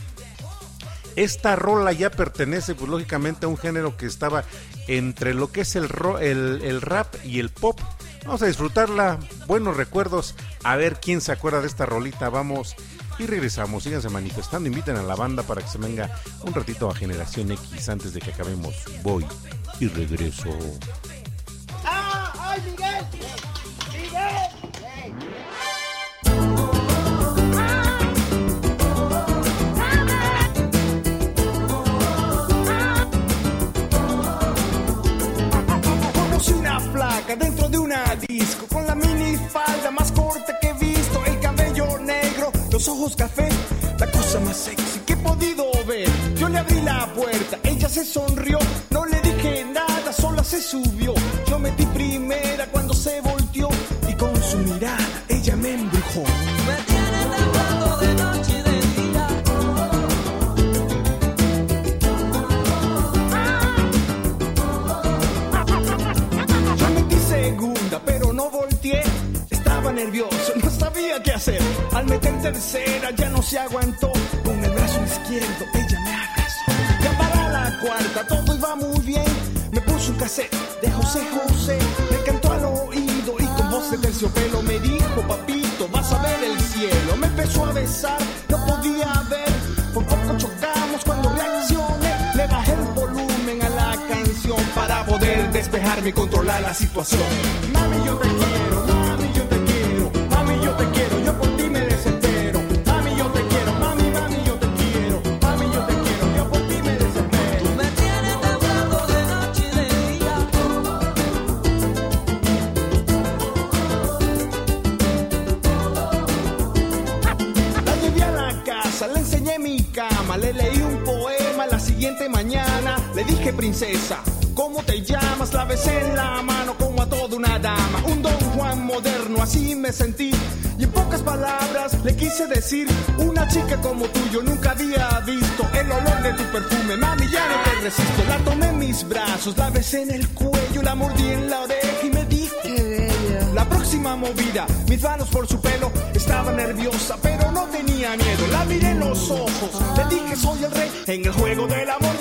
Esta rola ya pertenece, pues lógicamente, a un género que estaba entre lo que es el, ro- el, el rap y el pop. Vamos a disfrutarla, buenos recuerdos, a ver quién se acuerda de esta rolita. Vamos y regresamos. Síganse manifestando, inviten a la banda para que se venga un ratito a Generación X antes de que acabemos. Voy y regreso.
¡Ah! ¡Miguel!
Los ojos café, la cosa más sexy que he podido ver. Yo le abrí la puerta, ella se sonrió, no le dije nada, sola se subió. Yo metí primera cuando se volteó Tercera ya no se aguantó. Con el brazo izquierdo ella me abrazó. Ya para la cuarta todo iba muy bien. Me puso un cassette de José José. Me cantó al oído y con voz de terciopelo me dijo, papito, vas a ver el cielo. Me empezó a besar, no podía ver. Por poco chocamos cuando reaccioné. Le bajé el volumen a la canción para poder despejarme y controlar la situación. Mami, yo ¿cómo te llamas? La besé en la mano como a bueno, así me sentí. Y en pocas palabras le quise decir, una chica como tú yo nunca había visto. El olor de tu perfume, mami, ya no te resisto. La tomé en mis brazos, la besé en el cuello, la mordí en la oreja y me dije, la próxima movida, mis manos por su pelo, estaba nerviosa, pero no tenía miedo. La miré en los ojos, le dije soy el rey. En el juego del amor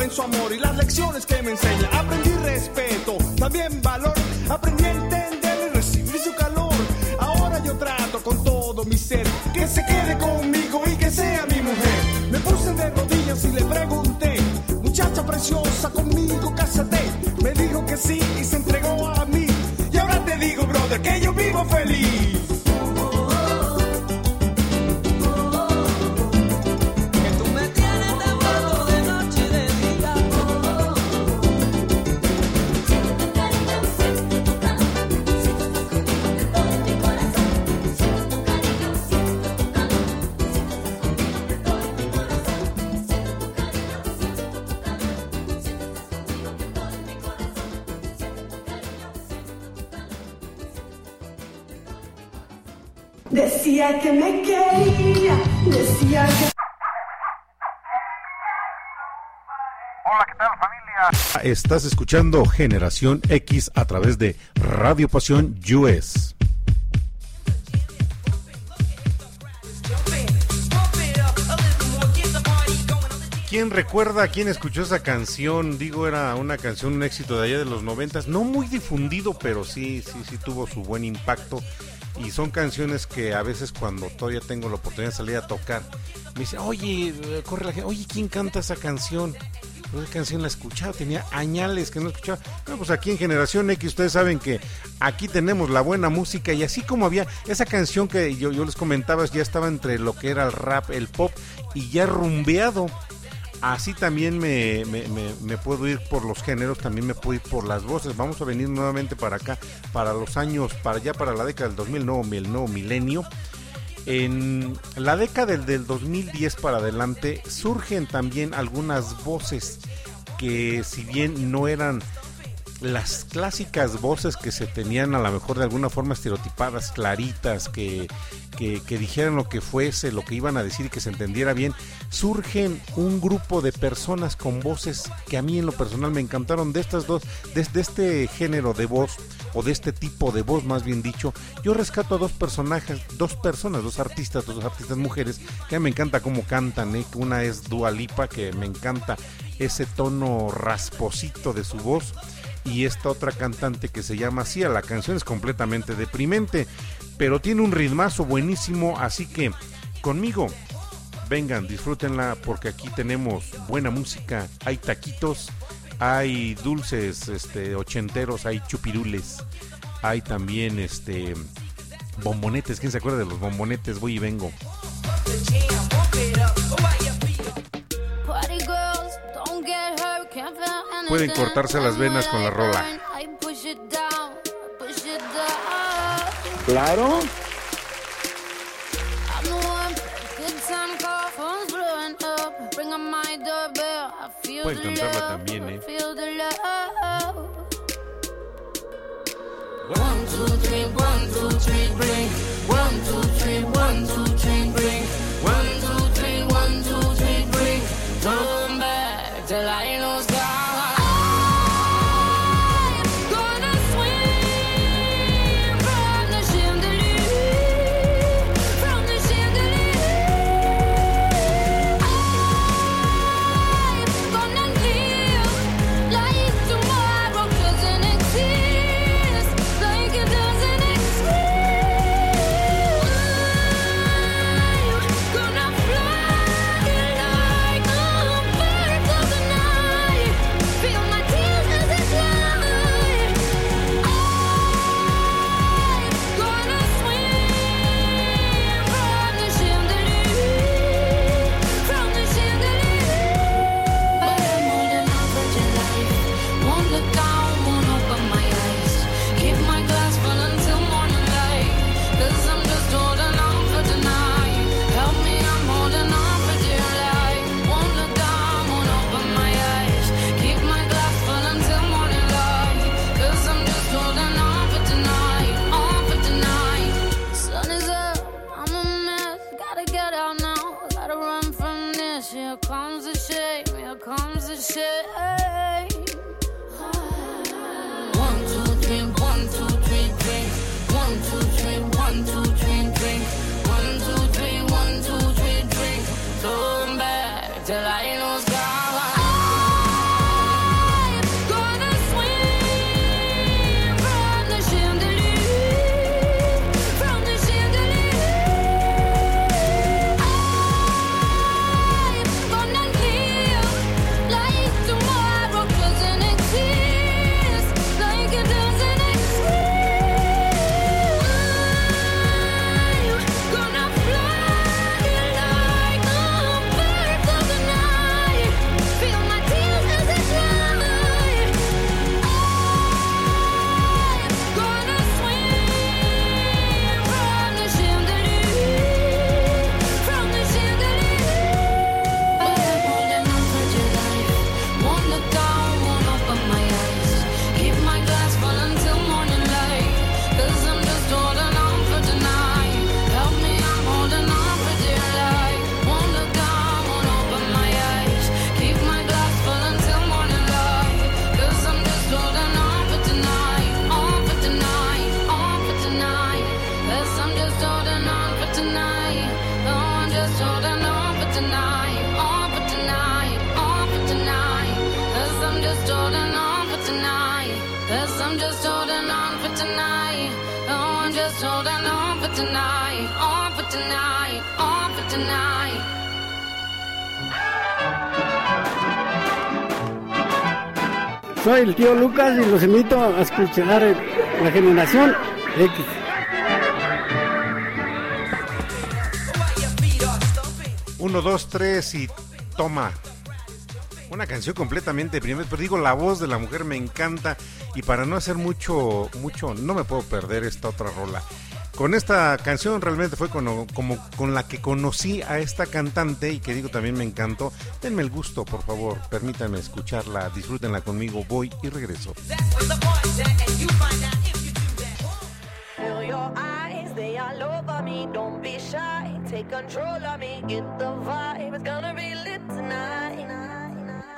en su amor y las lecciones
Estás escuchando Generación X a través de Radio Pasión US. ¿Quién recuerda, quién escuchó esa canción? Digo, era una canción, un éxito de allá de los noventas, no muy difundido, pero sí, sí, sí tuvo su buen impacto. Y son canciones que a veces cuando todavía tengo la oportunidad de salir a tocar, me dicen, oye, eh, corre la gente, oye, ¿quién canta esa canción? Esa canción la escuchaba, tenía añales que no escuchaba. Bueno, pues aquí en Generación X ustedes saben que aquí tenemos la buena música y así como había esa canción que yo, yo les comentaba, ya estaba entre lo que era el rap, el pop y ya rumbeado. Así también me- me puedo ir por los géneros, también me puedo ir por las voces. Vamos a venir nuevamente para acá, para los años, para allá, para la década del 2000, nuevo, el nuevo milenio. En la década del, del 2010 para adelante surgen también algunas voces que si bien no eran las clásicas voces que se tenían a lo mejor de alguna forma estereotipadas, claritas, que, que, dijeran lo que fuese, lo que iban a decir y que se entendiera bien, surgen un grupo de personas con voces que a mí en lo personal me encantaron de estas dos, de, este género de voz o de este tipo de voz más bien dicho, yo rescato a dos personajes, dos personas, dos artistas, dos artistas mujeres que a mí me encanta cómo cantan, ¿eh? una es Dua Lipa que me encanta ese tono rasposito de su voz y esta otra cantante que se llama Sia. La canción es completamente deprimente, pero tiene un ritmazo buenísimo, así que conmigo vengan, disfrútenla porque aquí tenemos buena música, hay taquitos, hay dulces este ochenteros, hay chupirules, hay también este bombonetes, ¿quién se acuerda de los bombonetes? Voy y vengo. Pueden cortarse las venas con la rola.
I push it down, push it down.
Claro. Pueden
the
cantarla
love,
también, ¿eh?
feel the love. One, two, three, one, two, three, bring. One, two, three, one, two, three,
soy el tío Lucas y los invito a escuchar la generación X.
Uno, dos, tres y toma. Una canción completamente primero, pero digo, la voz de la mujer me encanta y para no hacer mucho, mucho, no me puedo perder esta otra rola. Con esta canción realmente fue con, como con la que conocí a esta cantante y que digo también me encantó. Denme el gusto, por favor, permítanme escucharla, disfrútenla conmigo, voy y regreso.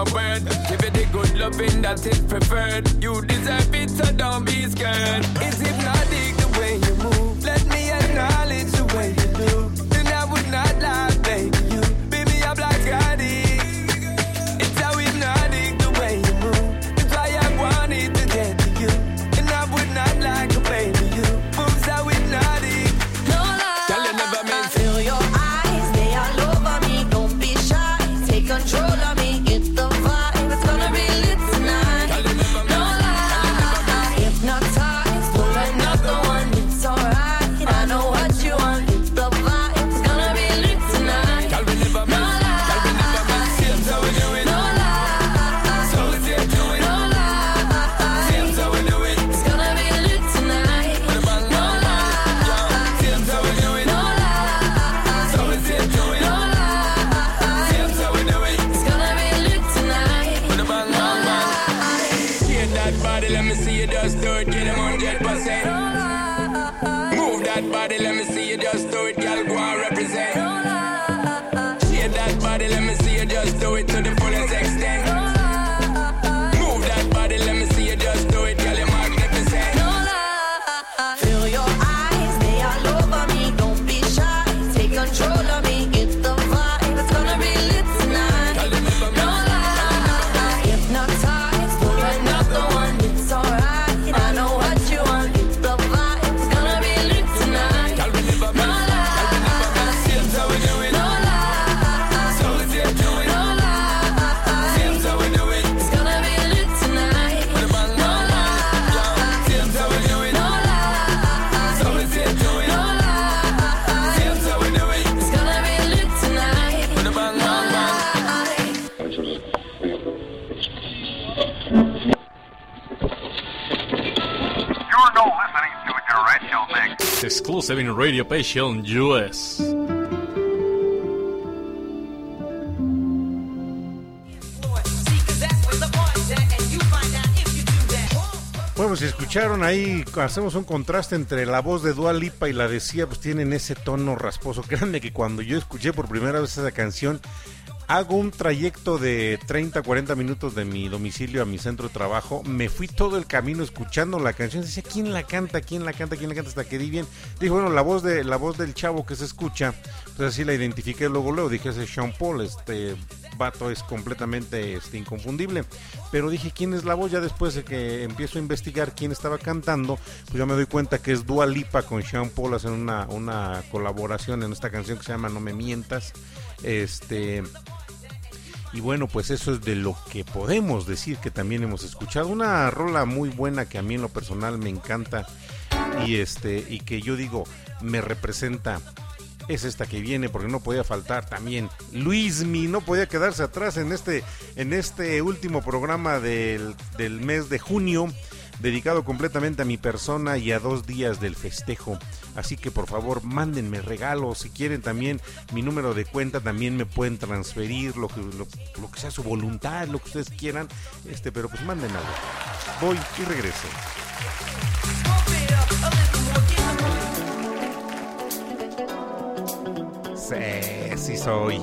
a word. Give you the good loving that is preferred. You deserve it, so don't be scared. It's hypnotic the way you move? Let me acknowledge
7 Radio
Passion US.
Bueno, si escucharon ahí, hacemos un contraste entre la voz de Dua Lipa y la de Sia, pues tienen ese tono rasposo. Créanme que cuando yo escuché por primera vez esa canción, hago un trayecto de 30, 40 minutos de mi domicilio a mi centro de trabajo. Me fui todo el camino escuchando la canción. Decía, ¿quién la canta? ¿Quién la canta? ¿Quién la canta? Hasta que di bien. Dije, bueno, la voz de la voz del chavo que se escucha. Pues así la identifiqué luego, luego. Dije, ese es Sean Paul. Este vato es completamente este, inconfundible. Pero dije, ¿quién es la voz? Ya después de que empiezo a investigar quién estaba cantando, pues ya me doy cuenta que es Dua Lipa con Sean Paul. Hacen una, una colaboración en esta canción que se llama No me mientas. Este. Y bueno, pues eso es de lo que podemos decir que también hemos escuchado. Una rola muy buena que a mí en lo personal me encanta y este y que yo digo me representa es esta que viene porque no podía faltar también Luismi no podía quedarse atrás en este en este último programa del, del mes de junio dedicado completamente a mi persona y a dos días del festejo. Así que por favor mándenme regalos, si quieren también mi número de cuenta también me pueden transferir lo que, sea su voluntad, lo que ustedes quieran, este, pero pues manden algo. Voy y regreso. Sí, sí. Soy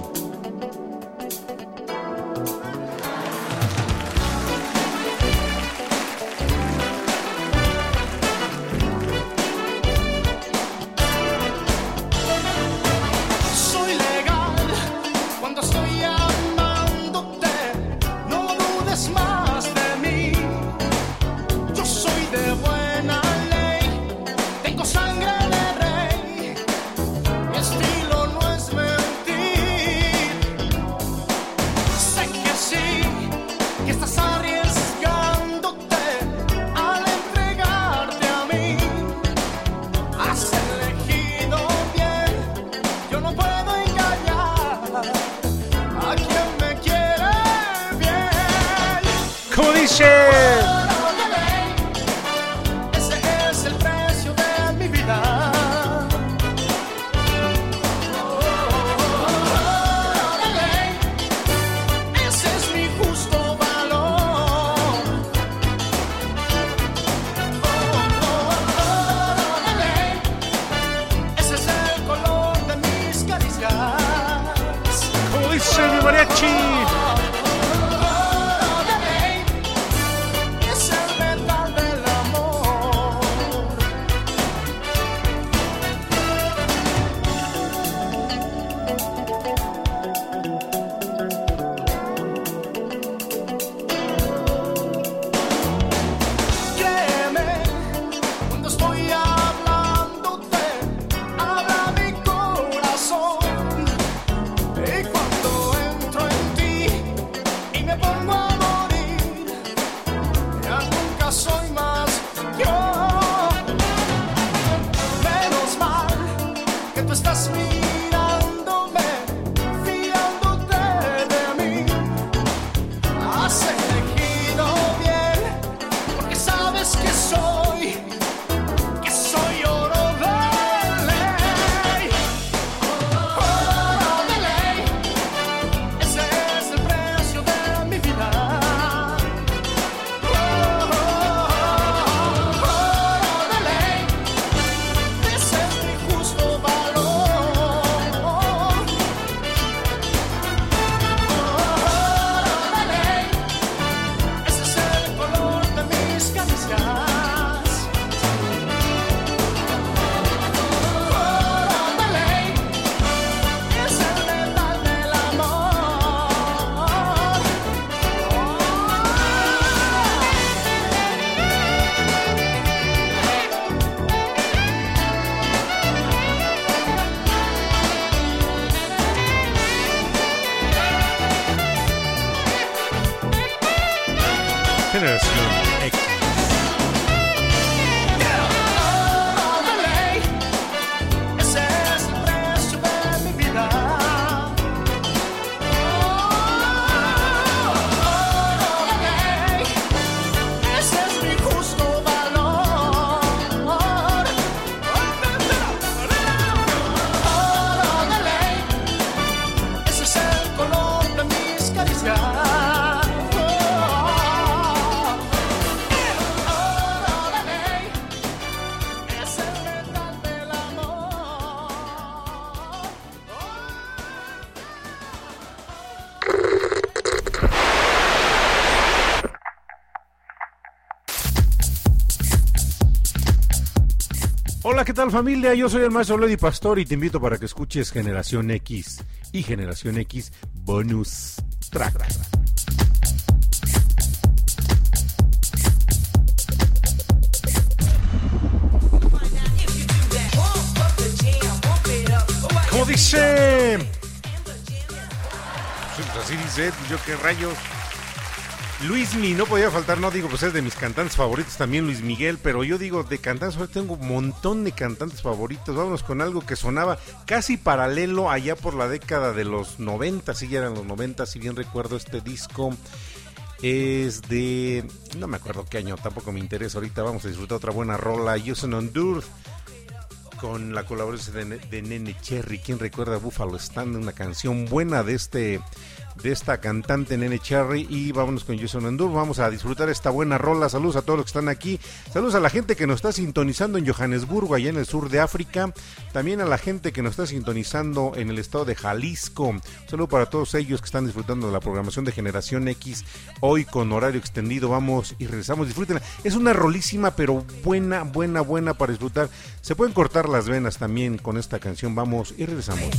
tal familia? Yo soy el maestro Lady Pastor y te invito para que escuches Generación X y Generación X Bonus Track. ¿Cómo dice? Pues así dice, pues yo qué rayos. Luismi, no podía faltar, no digo, pues es de mis cantantes favoritos también Luis Miguel, pero yo digo, de cantantes tengo un montón de cantantes favoritos. Vámonos con algo que sonaba casi paralelo allá por la década de los 90, si ya eran los 90, si bien recuerdo este disco. Es de. No me acuerdo qué año, tampoco me interesa. Ahorita vamos a disfrutar otra buena rola. Houston Honduras con la colaboración de, de Nene Cherry. ¿Quién recuerda Buffalo Stand? Una canción buena de este de esta cantante Nene Cherry y vámonos con Jason Endur, vamos a disfrutar esta buena rola, saludos a todos los que están aquí, saludos a la gente que nos está sintonizando en Johannesburgo, allá en el sur de África, también a la gente que nos está sintonizando en el estado de Jalisco, un saludo para todos ellos que están disfrutando de la programación de Generación X, hoy con horario extendido, vamos y regresamos, disfrútenla, es una rolísima pero buena, buena, buena para disfrutar, se pueden cortar las venas también con esta canción, vamos y regresamos.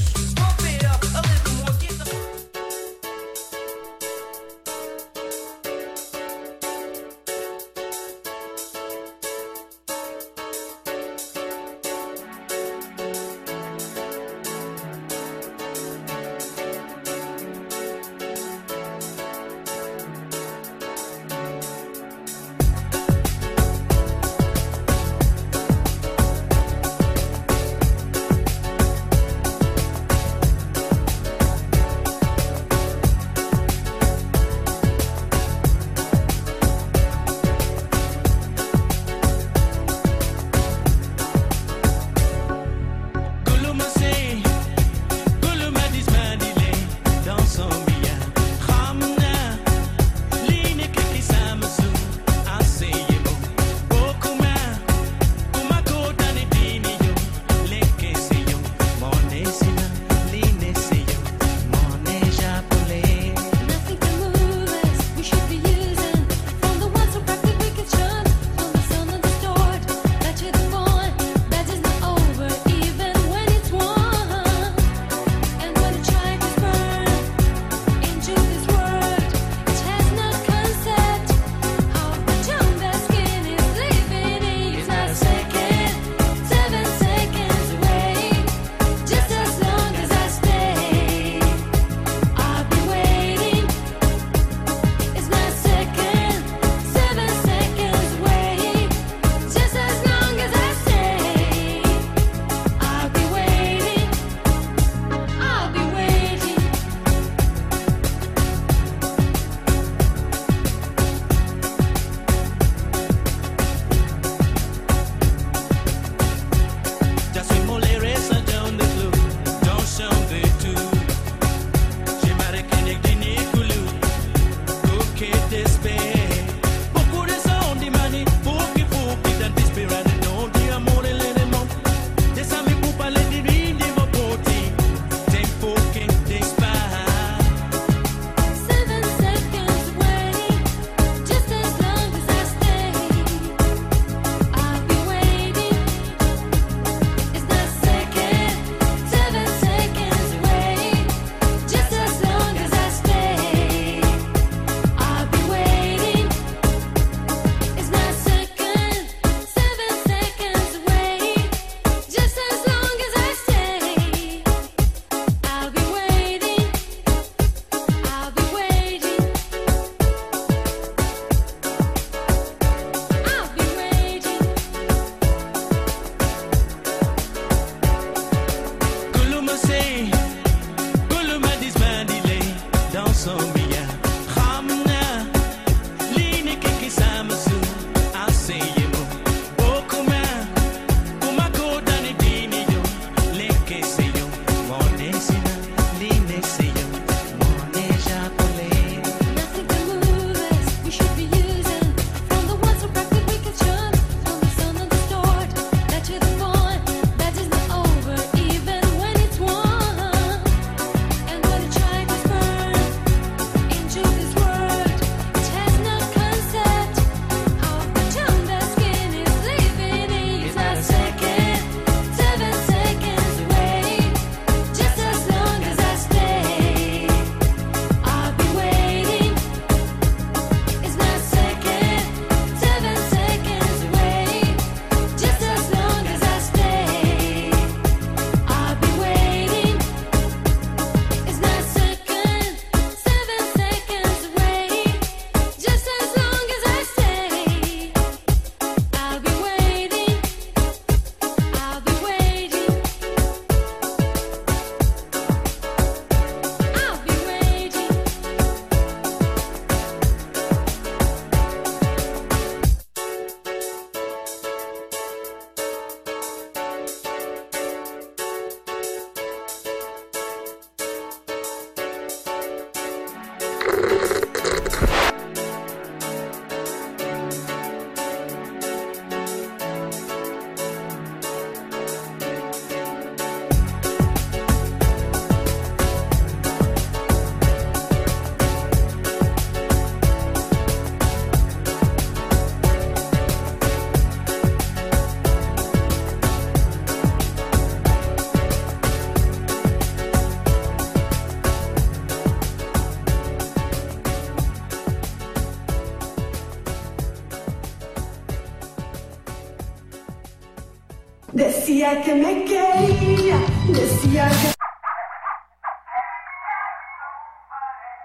Decía que me quería, decía que...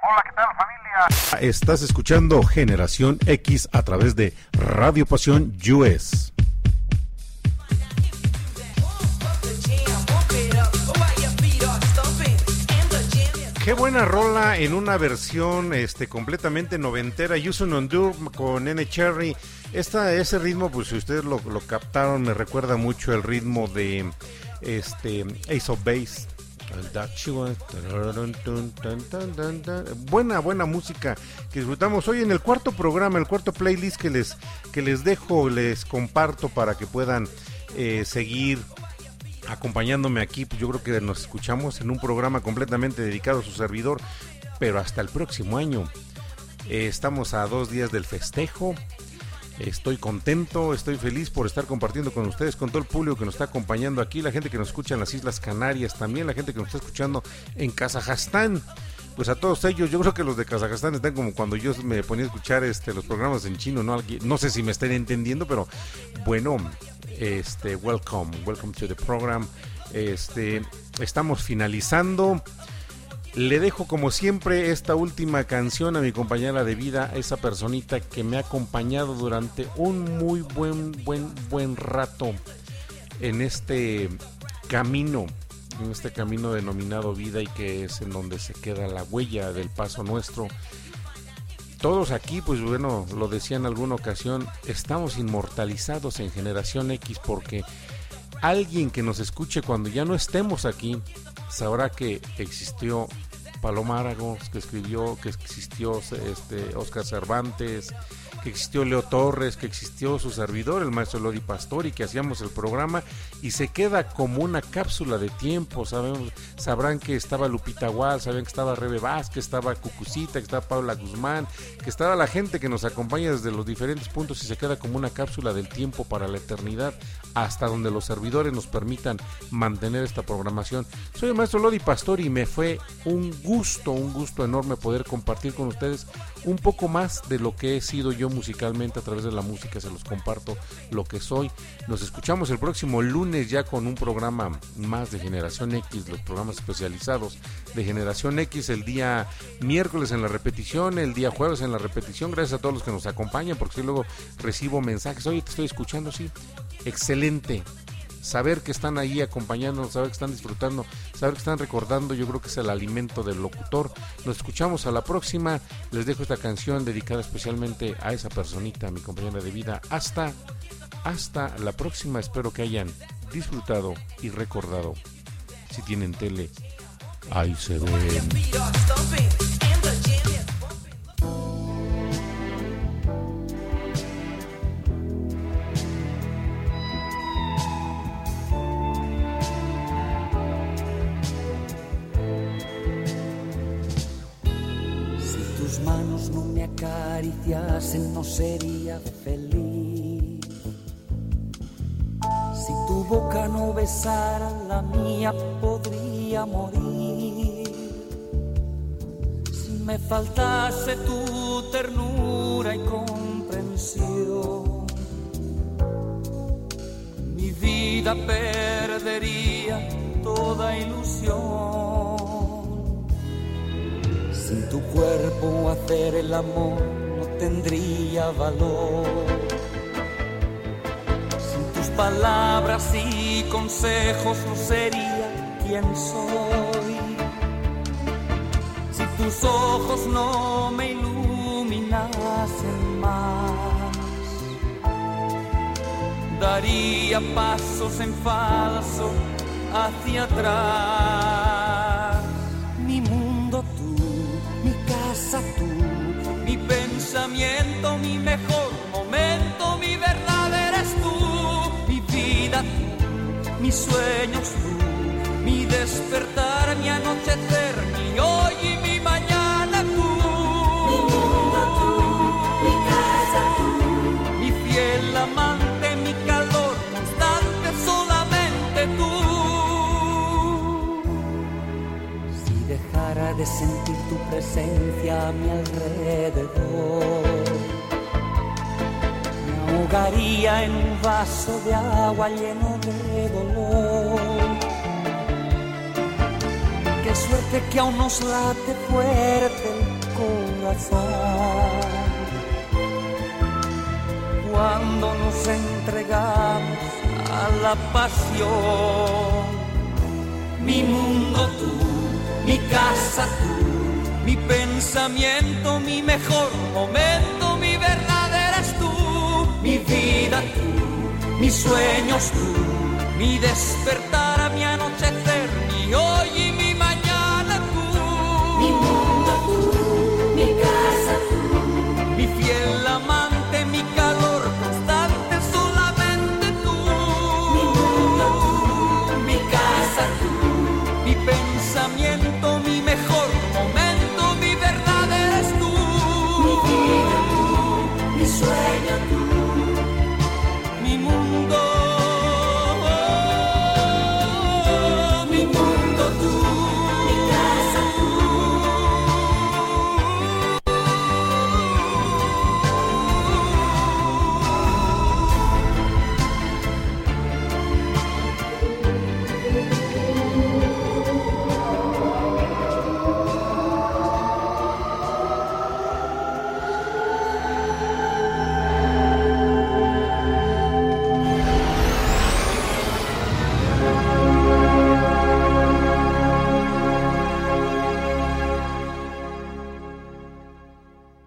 Hola, ¿qué tal familia?
Estás escuchando Generación X a través de Radio Pasión US. Qué buena rola en una versión este completamente noventera. Yusun Ondur con N Cherry. Esta, ese ritmo, pues si ustedes lo, captaron, me recuerda mucho el ritmo de este Ace of Base. Buena, buena música que disfrutamos hoy en el cuarto programa, el cuarto playlist que les, que les dejo, les comparto para que puedan eh, seguir acompañándome aquí. Pues yo creo que nos escuchamos en un programa completamente dedicado a su servidor, pero hasta el próximo año. Eh, estamos a dos días del festejo. Estoy contento, estoy feliz por estar compartiendo con ustedes, con todo el público que nos está acompañando aquí, la gente que nos escucha en las Islas Canarias, también la gente que nos está escuchando en Kazajstán. Pues a todos ellos, yo creo que los de Kazajstán están como cuando yo me ponía a escuchar este los programas en chino, ¿no? No sé si me estén entendiendo, pero bueno, este welcome, welcome to the program. Este estamos finalizando. Le dejo como siempre esta última canción a mi compañera de vida, a esa personita que me ha acompañado durante un muy buen, buen, buen rato en este camino, en este camino denominado vida y que es en donde se queda la huella del paso nuestro. Todos aquí, pues bueno, lo decía en alguna ocasión, estamos inmortalizados en generación X porque alguien que nos escuche cuando ya no estemos aquí sabrá que existió Paloma Aragos, que escribió, que existió este Oscar Cervantes, que existió Leo Torres, que existió su servidor, el maestro Lodi Pastori, que hacíamos el programa y se queda como una cápsula de tiempo. Sabemos, sabrán que estaba Lupita Gual, saben que estaba Rebe Vázquez, que estaba Cucucita, que estaba Paula Guzmán, que estaba la gente que nos acompaña desde los diferentes puntos y se queda como una cápsula del tiempo para la eternidad hasta donde los servidores nos permitan mantener esta programación. Soy el maestro Lodi Pastori y me fue un gusto, un gusto enorme poder compartir con ustedes un poco más de lo que he sido yo musicalmente a través de la música, se los comparto lo que soy. Nos escuchamos el próximo lunes ya con un programa más de Generación X, los programas especializados de Generación X, el día miércoles en la repetición, el día jueves en la repetición. Gracias a todos los que nos acompañan, porque si luego recibo mensajes, oye, te estoy escuchando, sí, excelente saber que están ahí acompañándonos, saber que están disfrutando, saber que están recordando, yo creo que es el alimento del locutor. Nos escuchamos a la próxima. Les dejo esta canción dedicada especialmente a esa personita, mi compañera de vida. Hasta, hasta la próxima. Espero que hayan disfrutado y recordado. Si tienen tele, ahí se ven.
Manos no me acariciasen no sería feliz. Si tu boca no besara la mía podría morir. Si me faltase tu ternura y comprensión, mi vida perdería toda ilusión. Sin tu cuerpo hacer el amor no tendría valor. Sin tus palabras y consejos no sería quien soy. Si tus ojos no me iluminasen más, daría pasos en falso hacia atrás. Sueños tú, mi despertar, mi anochecer, mi hoy y mi mañana tú. Mi mundo tú, mi casa mi fiel amante, mi calor constante, solamente tú. Si dejara de sentir tu presencia a mi alrededor, ahogaría en un vaso de agua lleno de dolor. Qué suerte que aún nos late fuerte el corazón. Cuando nos entregamos a la pasión. Mi mundo tú, mi casa tú, mi pensamiento, mi mejor momento, vida tú, mis sueños tú, mi despertar a mi anochecer, mi hoy